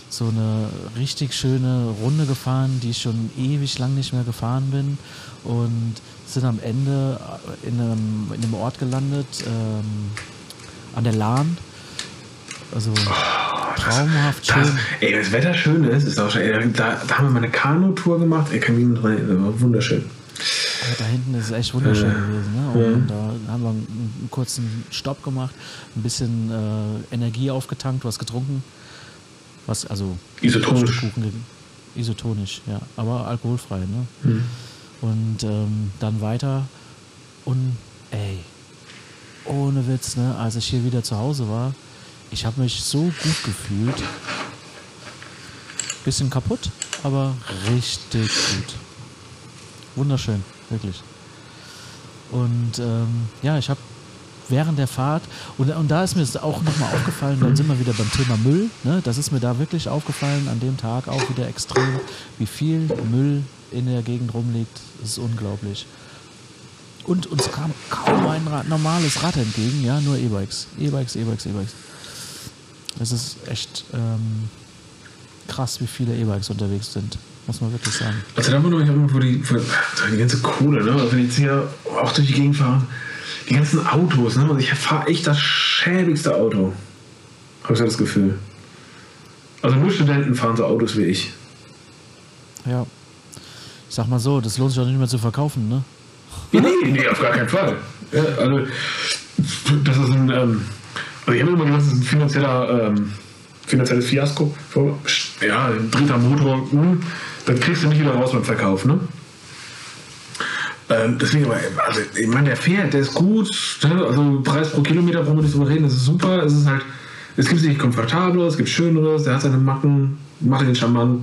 so eine richtig schöne Runde gefahren, die ich schon ewig lang nicht mehr gefahren bin. Und sind am Ende in einem, in einem Ort gelandet. Ähm, an der Lahn. Also traumhaft Das, schön. ey, das Wetter schön ist, ist auch schon, ey, da, da haben wir mal eine Kanutour gemacht, ey, Kamin rein, das war wunderschön. Ja, da hinten ist es echt wunderschön gewesen. Ne? Und da haben wir einen, einen kurzen Stopp gemacht, ein bisschen äh, Energie aufgetankt, was getrunken. Was, also Isotonisch. Ge- Isotonisch, ja. Aber alkoholfrei, ne? Und ähm, dann weiter. Und ey, ohne Witz, ne? Als ich hier wieder zu Hause war, ich habe mich so gut gefühlt. Bisschen kaputt, aber richtig gut. Wunderschön, wirklich. Und ähm, ja, ich habe während der Fahrt, und, und da ist mir es auch nochmal aufgefallen, dann sind wir wieder beim Thema Müll, ne? das ist mir da wirklich aufgefallen, an dem Tag auch wieder extrem, wie viel Müll in der Gegend rumliegt, das ist unglaublich. Und uns kam kaum ein Rad, normales Rad entgegen, ja, nur E-Bikes, E-Bikes, E-Bikes, E-Bikes. Es ist echt ähm, krass, wie viele E-Bikes unterwegs sind, muss man wirklich sagen. Also da wundere ich auch immer, wo die, wo, die ganze Kohle, ne? Also wenn ich jetzt hier auch durch die Gegend fahre, die ganzen Autos, ne? Also ich fahre echt das schäbigste Auto. Habe ich so das Gefühl. Also nur Studenten fahren so Autos wie ich. Ja. Ich sag mal so, das lohnt sich auch nicht mehr zu verkaufen, ne? Nee, nee, auf gar keinen Fall. Ja, also, das ist ein, ähm, also ich habe immer gesagt, das ist ein finanzieller, ähm, finanzielles Fiasko. Ja, ein dritter Motor, hm, dann kriegst du nicht wieder raus beim Verkauf, ne? Ähm, deswegen, also, ich meine, der fährt, der ist gut, ne? also Preis pro Kilometer brauchen wir nicht drüber reden, das ist super, es ist halt, es gibt nicht komfortableres, es gibt schöneres, der hat seine Macken, macht den charmant,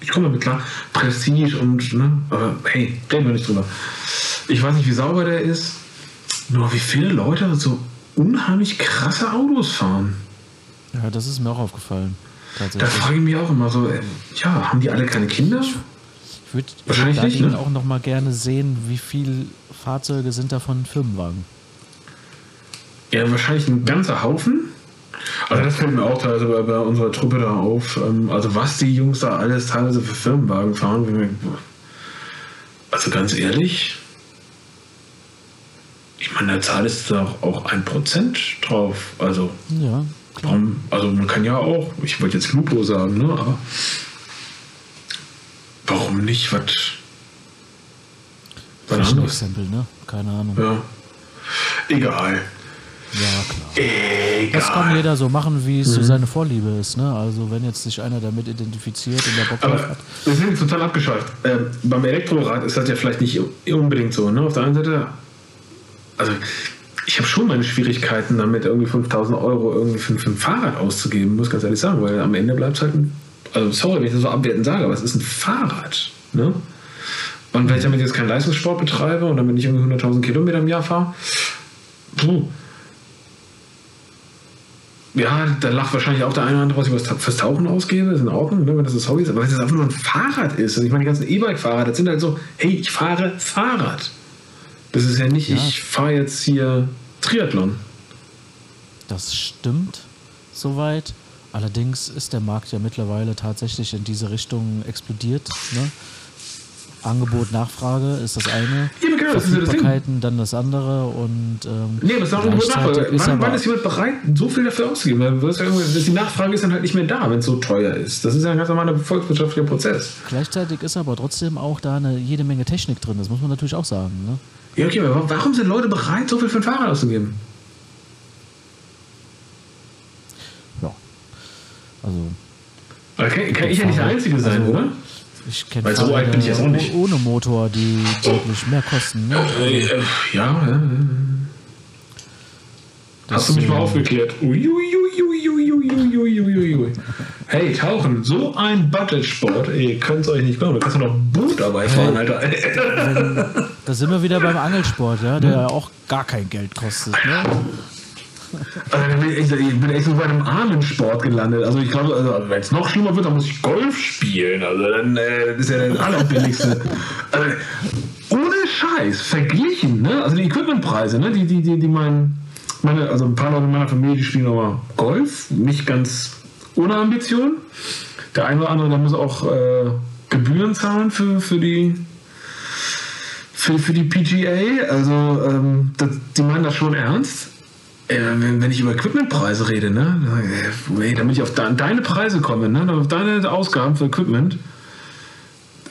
ich komme damit klar, Prestige und, ne, aber hey, reden wir nicht drüber. Ich weiß nicht, wie sauber der ist, nur wie viele Leute so unheimlich krasse Autos fahren. Ja, das ist mir auch aufgefallen. Da frage ich mich auch immer so, äh, ja, haben die alle keine Kinder? Ich würde Wahrscheinlich würd nicht, dagegen ne? auch noch mal gerne sehen, wie viele Fahrzeuge sind davon Firmenwagen. Ja, wahrscheinlich ein ganzer Haufen. Also das fällt mir auch teilweise bei, bei unserer Truppe da auf. Ähm, Also was die Jungs da alles teilweise für Firmenwagen fahren. Also ganz ehrlich, ich meine, da es doch auch ein Prozent drauf. Also, Ja, warum, also man kann ja auch, ich wollte jetzt Lupo sagen, ne? Aber warum nicht was? Flächenexempel, ne? Keine Ahnung. Ja, Ja. Egal. klar. Egal. Das kann jeder so machen, wie Mhm. es so seine Vorliebe ist, ne? Also wenn jetzt sich einer damit identifiziert und der Bock drauf Aber hat. wir sind total abgeschweift. Ähm, beim Elektrorad ist das ja vielleicht nicht unbedingt so. Ne? Auf der einen Seite, also ich habe schon meine Schwierigkeiten damit, irgendwie 5000 Euro irgendwie für, für ein Fahrrad auszugeben, muss ganz ehrlich sagen, weil am Ende bleibt es halt ein, also sorry, wenn ich das so abwertend sage, aber es ist ein Fahrrad. Ne? Und wenn ich damit jetzt keinen Leistungssport betreibe und damit nicht irgendwie 100.000 Kilometer im Jahr fahre. Ja, da lacht wahrscheinlich auch der eine oder andere, was ich fürs Tauchen ausgebe, ist in Ordnung, ne, wenn das das Hobby ist. Aber wenn das einfach nur ein Fahrrad ist, und ich meine, die ganzen E-Bike-Fahrer, das sind halt so, hey, ich fahre Fahrrad. Das ist ja nicht, Ja. ich fahre jetzt hier Triathlon. Das stimmt soweit. Allerdings ist der Markt ja mittlerweile tatsächlich in diese Richtung explodiert. Ne? Angebot, Nachfrage ist das eine. Ja, aber genau, das ist ja das. Verfügbarkeiten dann das andere und ähm, Nee, aber es ist auch gleichzeitig Nachfrage. ist Wann, wann ist jemand bereit, so viel dafür auszugeben? Die Nachfrage ist dann halt nicht mehr da, wenn es so teuer ist. Das ist ja ein ganz normaler volkswirtschaftlicher Prozess. gleichzeitig ist aber trotzdem auch da eine jede Menge Technik drin. Das muss man natürlich auch sagen. Ne? Ja, okay, aber warum sind Leute bereit, so viel für ein Fahrrad auszugeben? Ja. Also Aber kann, kann ich ja nicht der Einzige sein, Also, oder? ich kenne Weil so alt bin ich jetzt auch nicht. ohne Motor, die deutlich mehr kosten. Ne? Äh, äh, ja, ja. Hast du mich mal aufgeklärt? Hey, Tauchen, so ein Battlesport. Ihr könnt es euch nicht glauben. Da kannst du noch ein Boot dabei fahren, Alter. Da sind wir wieder beim Angelsport, ja, der ja auch gar kein Geld kostet. Ne? Also ich, bin echt so bei einem Ahnensport gelandet. Also ich glaube, also wenn es noch schlimmer wird, dann muss ich Golf spielen. Also dann äh, ist ja der allerbilligste. also, ohne Scheiß, verglichen, ne? Also die Equipmentpreise, ne? Die, die, die, die man meine, also ein paar Leute in meiner Familie, die spielen aber Golf, nicht ganz ohne Ambition. Der eine oder andere, der muss auch äh, Gebühren zahlen für, für die für, für die PGA. Also ähm, das, die meinen das schon ernst. äh, wenn, ich über Equipmentpreise rede, ne, äh, ey, damit ich auf de deine Preise komme, ne, auf deine Ausgaben für Equipment,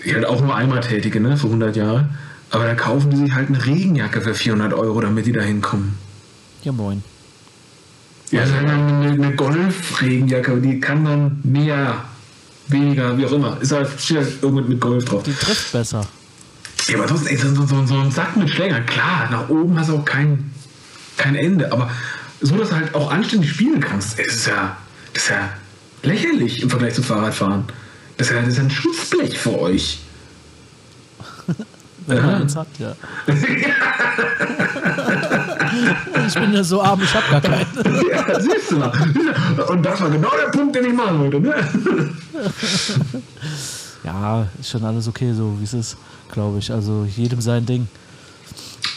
ich halt auch nur einmal tätige, ne, für 100 Jahre, aber da kaufen die sich halt eine Regenjacke für 400 Euro, damit die da hinkommen. Ja, moin. Ja, also eine, eine Golf-Regenjacke, die kann dann mehr, weniger, wie auch immer. Ist halt steht halt irgendwo mit Golf drauf. Die trifft besser. Ja, aber trotzdem, ey, so, so, so ein Sack mit Schlägern, klar, nach oben hast du auch kein, kein Ende, aber so, dass du halt auch anständig spielen kannst, das ist ja, das ist ja lächerlich im Vergleich zum Fahrradfahren. Das ist ja, das ist ja ein Schutzblech für euch. Wenn man eins hat, ja. ich bin ja so arm, ich hab gar keinen. Ja, siehst du mal. Und das war genau der Punkt, den ich machen wollte. Ne? Ja, ist schon alles okay, so wie es ist, glaube ich. Also jedem sein Ding.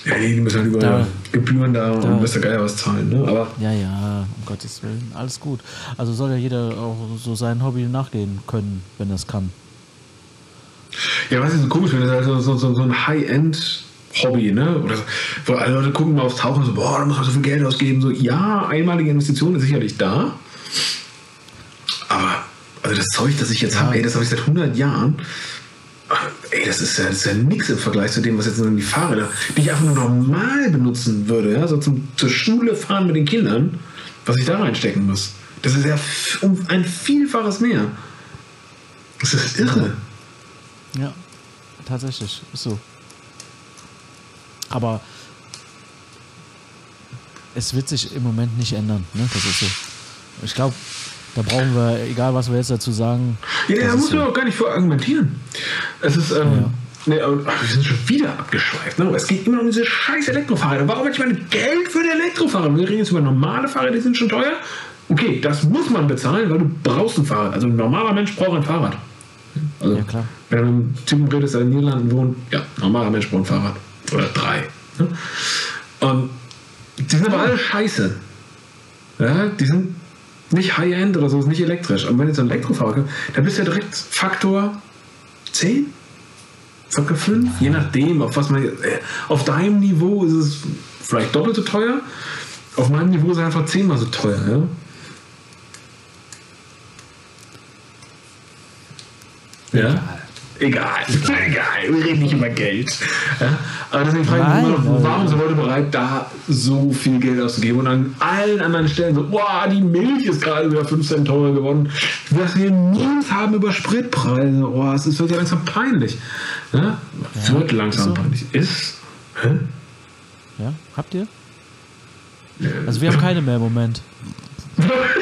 Ja, die müssen halt über Da- Gebühren da, da- und müsste geil was zahlen. Ne? Aber Ja, ja, um Gottes Willen, alles gut. Also soll ja jeder auch so sein Hobby nachgehen können, wenn er es kann. Ja, was ich so komisch finde, ist halt so, so, so, ein High-End-Hobby, ne? Oder so, alle Leute gucken mal aufs Tauchen und so, boah, da muss man so viel Geld ausgeben. So, ja, einmalige Investition ist sicherlich da. Aber, also das Zeug, das ich jetzt habe, ey, das habe ich seit 100 Jahren. Ey, das ist ja, das ist ja nix im Vergleich zu dem, was jetzt so die Fahrräder, die ich einfach nur normal benutzen würde, ja, so zum, zur Schule fahren mit den Kindern, was ich da reinstecken muss. Das ist ja um ein Vielfaches mehr. Das ist irre. Ja, tatsächlich, ist so. Aber es wird sich im Moment nicht ändern, ne? Das ist so. Ich glaube, da brauchen wir, egal was wir jetzt dazu sagen. Ja, da muss man so. auch gar nicht vor argumentieren. Es ist, ähm, nee, aber, ach, wir sind schon wieder abgeschweift. Ne? Es geht immer um diese scheiß Elektrofahrräder. Warum ich meine Geld für ein Elektrofahrrad? Wir reden jetzt über normale Fahrräder, die sind schon teuer. Okay, das muss man bezahlen, weil du brauchst ein Fahrrad. Also ein normaler Mensch braucht ein Fahrrad. Also, Ja, klar. wenn du mit einem Typen redest, der in den Niederlanden wohnt, ja, normaler Mensch braucht ein Fahrrad. Oder drei. Ne? Und die sind aber alle scheiße. Ja, die sind nicht High-End oder so, ist nicht elektrisch. Aber wenn du so ein Elektrofahrrad hast, dann bist du ja direkt Faktor 10? Faktor 5? Je nachdem, auf was man. Äh, auf deinem Niveau ist es vielleicht doppelt so teuer. Auf meinem Niveau ist es einfach zehnmal so teuer. Ja? Ja? Egal. Egal. Wir reden nicht über Geld. Ja? Aber deswegen frage ich mich immer noch, warum sind Leute bereit, da so viel Geld auszugeben und an allen anderen Stellen so, boah, die Milch ist gerade wieder 5 Cent teurer geworden. Was wir nichts haben über Spritpreise. Boah, es ist- wird ja langsam peinlich. Ja? wird langsam so. peinlich. Ist. Hä? Ja, habt ihr? Also wir haben keine mehr im Moment.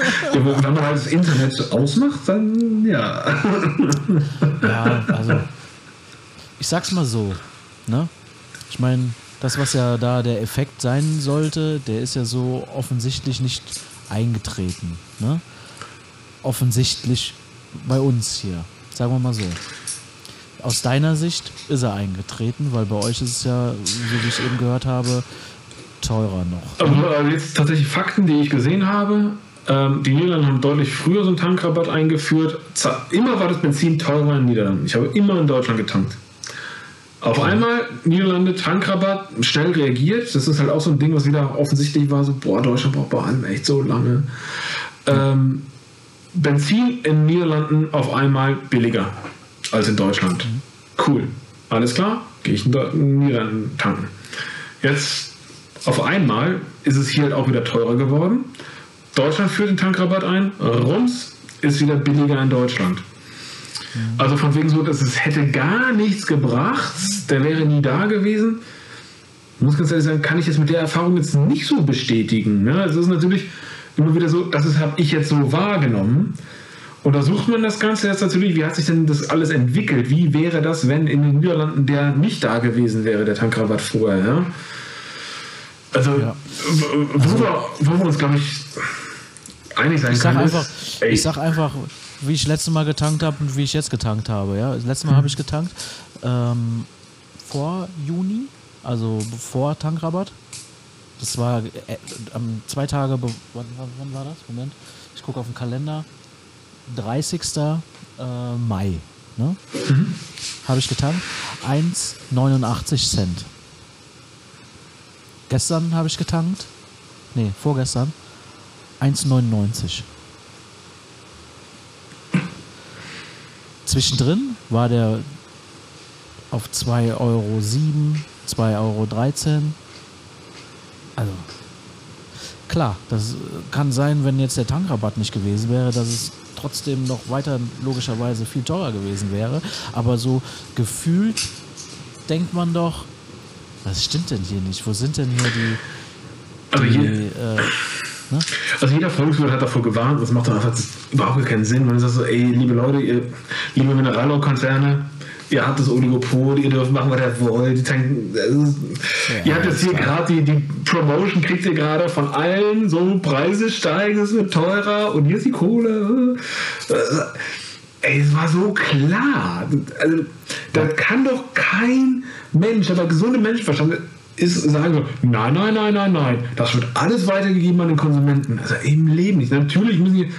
Wenn man halt das Internet so ausmacht, dann ja. Ja, also ich sag's mal so, ne? Ich meine, das, was ja da der Effekt sein sollte, der ist ja so offensichtlich nicht eingetreten, ne? Offensichtlich bei uns hier, sagen wir mal so. Aus deiner Sicht ist er eingetreten, weil bei euch ist es ja, so wie ich eben gehört habe, teurer noch. Also äh, jetzt tatsächlich Fakten, die ich gesehen habe. Ähm, die Niederlande haben deutlich früher so einen Tankrabatt eingeführt. Immer war das Benzin teurer in den Niederlanden. Ich habe immer in Deutschland getankt. Auf einmal Niederlande Tankrabatt, schnell reagiert. Das ist halt auch so ein Ding, was wieder offensichtlich war: so, boah, Deutschland braucht bei allem echt so lange. Ähm, Benzin in den Niederlanden auf einmal billiger als in Deutschland. Cool. Alles klar, gehe ich in den Niederlanden tanken. Jetzt auf einmal ist es hier halt auch wieder teurer geworden. Deutschland führt den Tankrabatt ein, Rums ist wieder billiger in Deutschland. Also von wegen so, dass es hätte gar nichts gebracht, der wäre nie da gewesen. Ich muss ganz ehrlich sagen, kann ich jetzt mit der Erfahrung jetzt nicht so bestätigen. Ne? Es ist natürlich immer wieder so, das habe ich jetzt so wahrgenommen. Untersucht man das Ganze jetzt natürlich, wie hat sich denn das alles entwickelt? Wie wäre das, wenn in den Niederlanden der nicht da gewesen wäre, der Tankrabatt vorher? Ja? Also, Ja. wo, wir, wo wir uns, glaube ich, einig sein Ich sag können, einfach, ey, ich sag einfach, wie ich letztes Mal getankt habe und wie ich jetzt getankt habe. Ja, das letzte Mal habe ich getankt ähm, vor Juni, also vor Tankrabatt. Das war äh, zwei Tage, wann, wann, war das? Moment, ich gucke auf den Kalender. 30. Äh, Mai. Ne? Habe ich getankt. 1,89 Cent. Gestern habe ich getankt. nee, vorgestern, 1,99. Zwischendrin war der auf 2,07 Euro, 2,13 Euro. Also, klar, das kann sein, wenn jetzt der Tankrabatt nicht gewesen wäre, dass es trotzdem noch weiter logischerweise viel teurer gewesen wäre. Aber so gefühlt denkt man doch, was stimmt denn hier nicht? Wo sind denn hier die. Also die hier- äh, ne? Also jeder Volkswirt hat davor gewarnt, das macht doch einfach überhaupt keinen Sinn. Man sagt so, ey, liebe Leute, ihr, liebe Mineralölkonzerne, ihr habt das Oligopol, ihr dürft machen, was ihr wollt. Die tanken, das ist, ihr habt jetzt hier gerade die, die Promotion, kriegt ihr gerade von allen, so Preise steigen, es wird teurer und hier ist die Kohle. Äh, Ey, es war so klar. Also, da kann doch kein Mensch, aber gesunde Menschenverstand ist sagen so, nein, nein, nein, nein, nein, das wird alles weitergegeben an den Konsumenten. Also im Leben nicht. Natürlich müssen die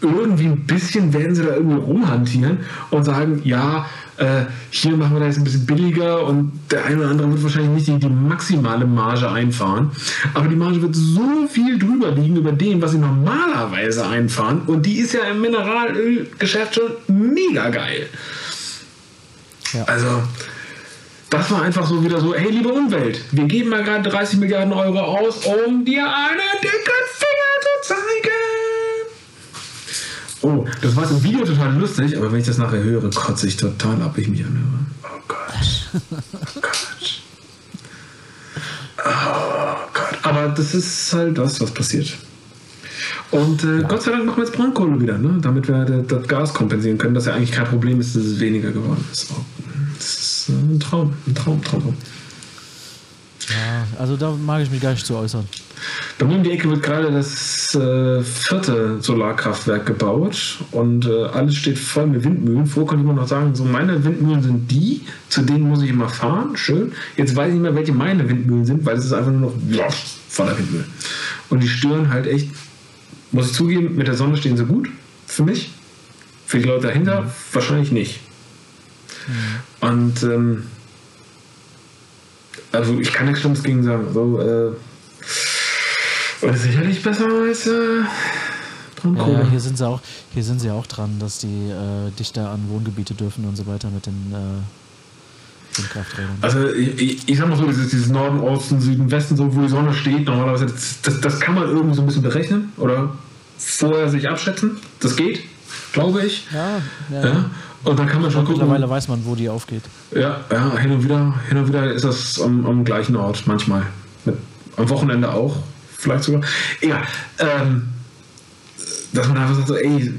irgendwie ein bisschen werden sie da irgendwie rumhantieren und sagen, ja, äh, hier machen wir das ein bisschen billiger und der eine oder andere wird wahrscheinlich nicht die, die maximale Marge einfahren. Aber die Marge wird so viel drüber liegen über dem, was sie normalerweise einfahren. Und die ist ja im Mineralölgeschäft schon mega geil. Ja. Also, das war einfach so wieder so, hey, liebe Umwelt, wir geben mal gerade 30 Milliarden Euro aus, um dir einen dicken Finger zu zeigen. Oh, das war im Video total lustig, aber wenn ich das nachher höre, kotze ich total ab, ich mich anhöre. Oh Gott. Oh Gott. Oh Gott. Aber das ist halt das, was passiert. Und äh, Gott sei Dank machen wir jetzt Braunkohle wieder, ne? damit wir das, das Gas kompensieren können, das ja eigentlich kein Problem ist, dass es weniger geworden ist. Das ist äh, ein Traum, ein Traum, Traum, Traum. Ja, also da mag ich mich gar nicht zu äußern. Bei mir um die Ecke wird gerade das äh, vierte Solarkraftwerk gebaut und äh, alles steht voll mit Windmühlen. Vorher konnte ich immer noch sagen, so meine Windmühlen sind die, zu denen muss ich immer fahren, schön. Jetzt weiß ich nicht mehr, welche meine Windmühlen sind, weil es ist einfach nur noch voller Windmühlen. Und die stören halt echt, muss ich zugeben, mit der Sonne stehen sie gut für mich. Für die Leute dahinter wahrscheinlich nicht. Und ähm, also ich kann nichts Schlimmes gegen sagen. So, äh, und sicherlich besser als äh, Braunkohle. ja, hier sind sie auch, hier sind sie auch dran, dass die äh, dichter an Wohngebiete dürfen und so weiter mit den äh, Windkrafträdern. Also ich, ich, sag mal so, dieses, dieses Norden, Osten, Süden, Westen, so wo die Sonne steht, normalerweise, das, das, das kann man irgendwie so ein bisschen berechnen oder vorher sich abschätzen. Das geht, glaube ich. Ja, ja. Ja. Und dann kann man schon gucken. Mittlerweile weiß man, wo die aufgeht. Ja, ja, hin und wieder, hin und wieder ist das am, am gleichen Ort, manchmal. Mit, am Wochenende auch, vielleicht sogar. Egal. Ähm, dass man einfach sagt, so, ey,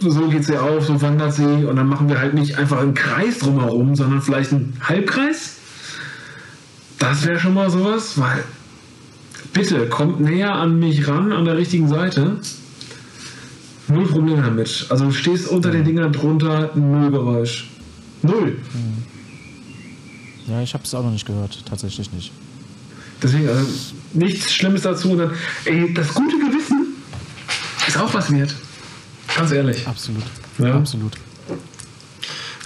so geht sie auf, so wandert sie und dann machen wir halt nicht einfach einen Kreis drumherum, sondern vielleicht einen Halbkreis. Das wäre schon mal sowas, weil bitte kommt näher an mich ran, an der richtigen Seite. Null Probleme damit. Also du stehst unter den Dingern drunter, null Geräusch. Null. Ja, ich habe es auch noch nicht gehört, tatsächlich nicht. Deswegen, also nichts Schlimmes dazu. Und dann, ey, das gute Gewissen ist auch was wert. Ganz ehrlich. Absolut. Ja. Absolut.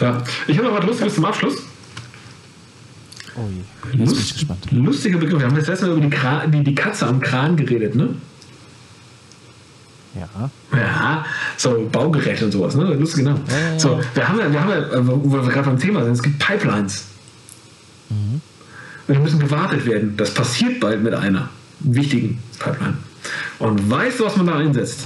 Ja. Ich habe noch was Lustiges zum Abschluss. Oh je. Jetzt bin ich gespannt. Lustiger Begriff. Wir haben jetzt erstmal über die, Kra die, die Katze am Kran geredet, ne? Ja. Ja, so Baugeräte und sowas, ne? Lustig, genau. Ja. So, wir haben ja, wir haben ja, äh, wo wir gerade beim Thema sind, es gibt Pipelines. Und die müssen gewartet werden. Das passiert bald mit einer wichtigen Pipeline. Und weißt du, was man da einsetzt?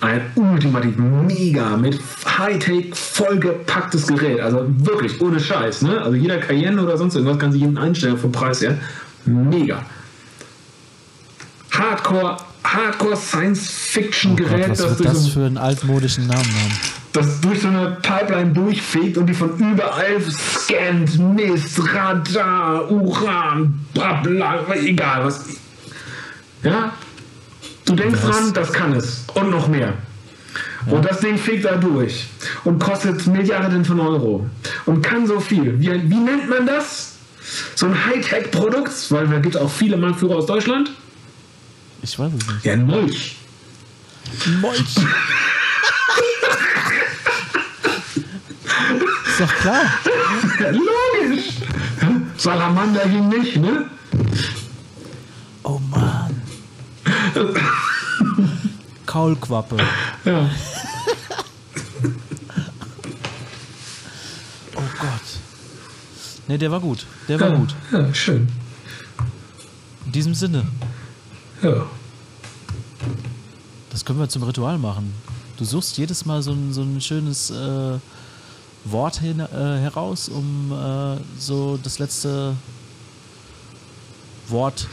Ein ultimativ mega mit Hightech vollgepacktes Gerät. Also wirklich ohne Scheiß. Ne? Also jeder Cayenne oder sonst irgendwas kann sich jeden einstellen vom Preis her. Mega. Hardcore, Hardcore Science Fiction Oh Gott, Gerät, was das wird durch, das so, für einen altmodischen Namen haben? das durch so eine Pipeline durchfegt und die von überall scannt. Mist, Radar, Uran, bla bla, egal was. Ja? Du denkst Das- dran, das kann es. Und noch mehr. Und das Ding fegt da durch und kostet Milliarden von Euro und kann so viel. Wie, wie nennt man das? So ein Hightech-Produkt, weil da gibt es auch viele Marktführer aus Deutschland. Ich weiß es nicht. Ja, Molch. Molch. Ist doch klar. Ja, logisch. Salamander ging nicht, ne? Oh Mann. Kaulquappe. Ja. Oh Gott. Ne, der war gut. Der war ja. gut. Ja, schön. In diesem Sinne, Ja. das können wir zum Ritual machen. Du suchst jedes Mal so ein, so ein schönes äh, Wort hin, äh, heraus, um äh, so das letzte Wort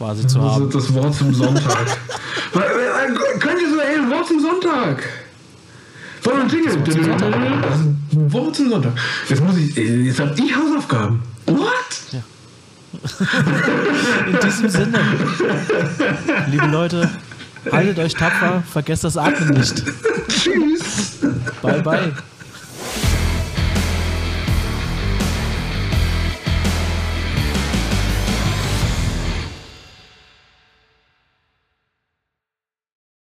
quasi zu Das haben. ist das Wort zum Sonntag. Könnt ihr so, ey, Wort zum Sonntag? Wir einen Jingle? Das ist ein Wort zum Sonntag. Jetzt muss ich, äh, jetzt hab ich Hausaufgaben. What? In diesem Sinne, liebe Leute, haltet euch tapfer, vergesst das Atmen nicht. Tschüss. Bye, bye.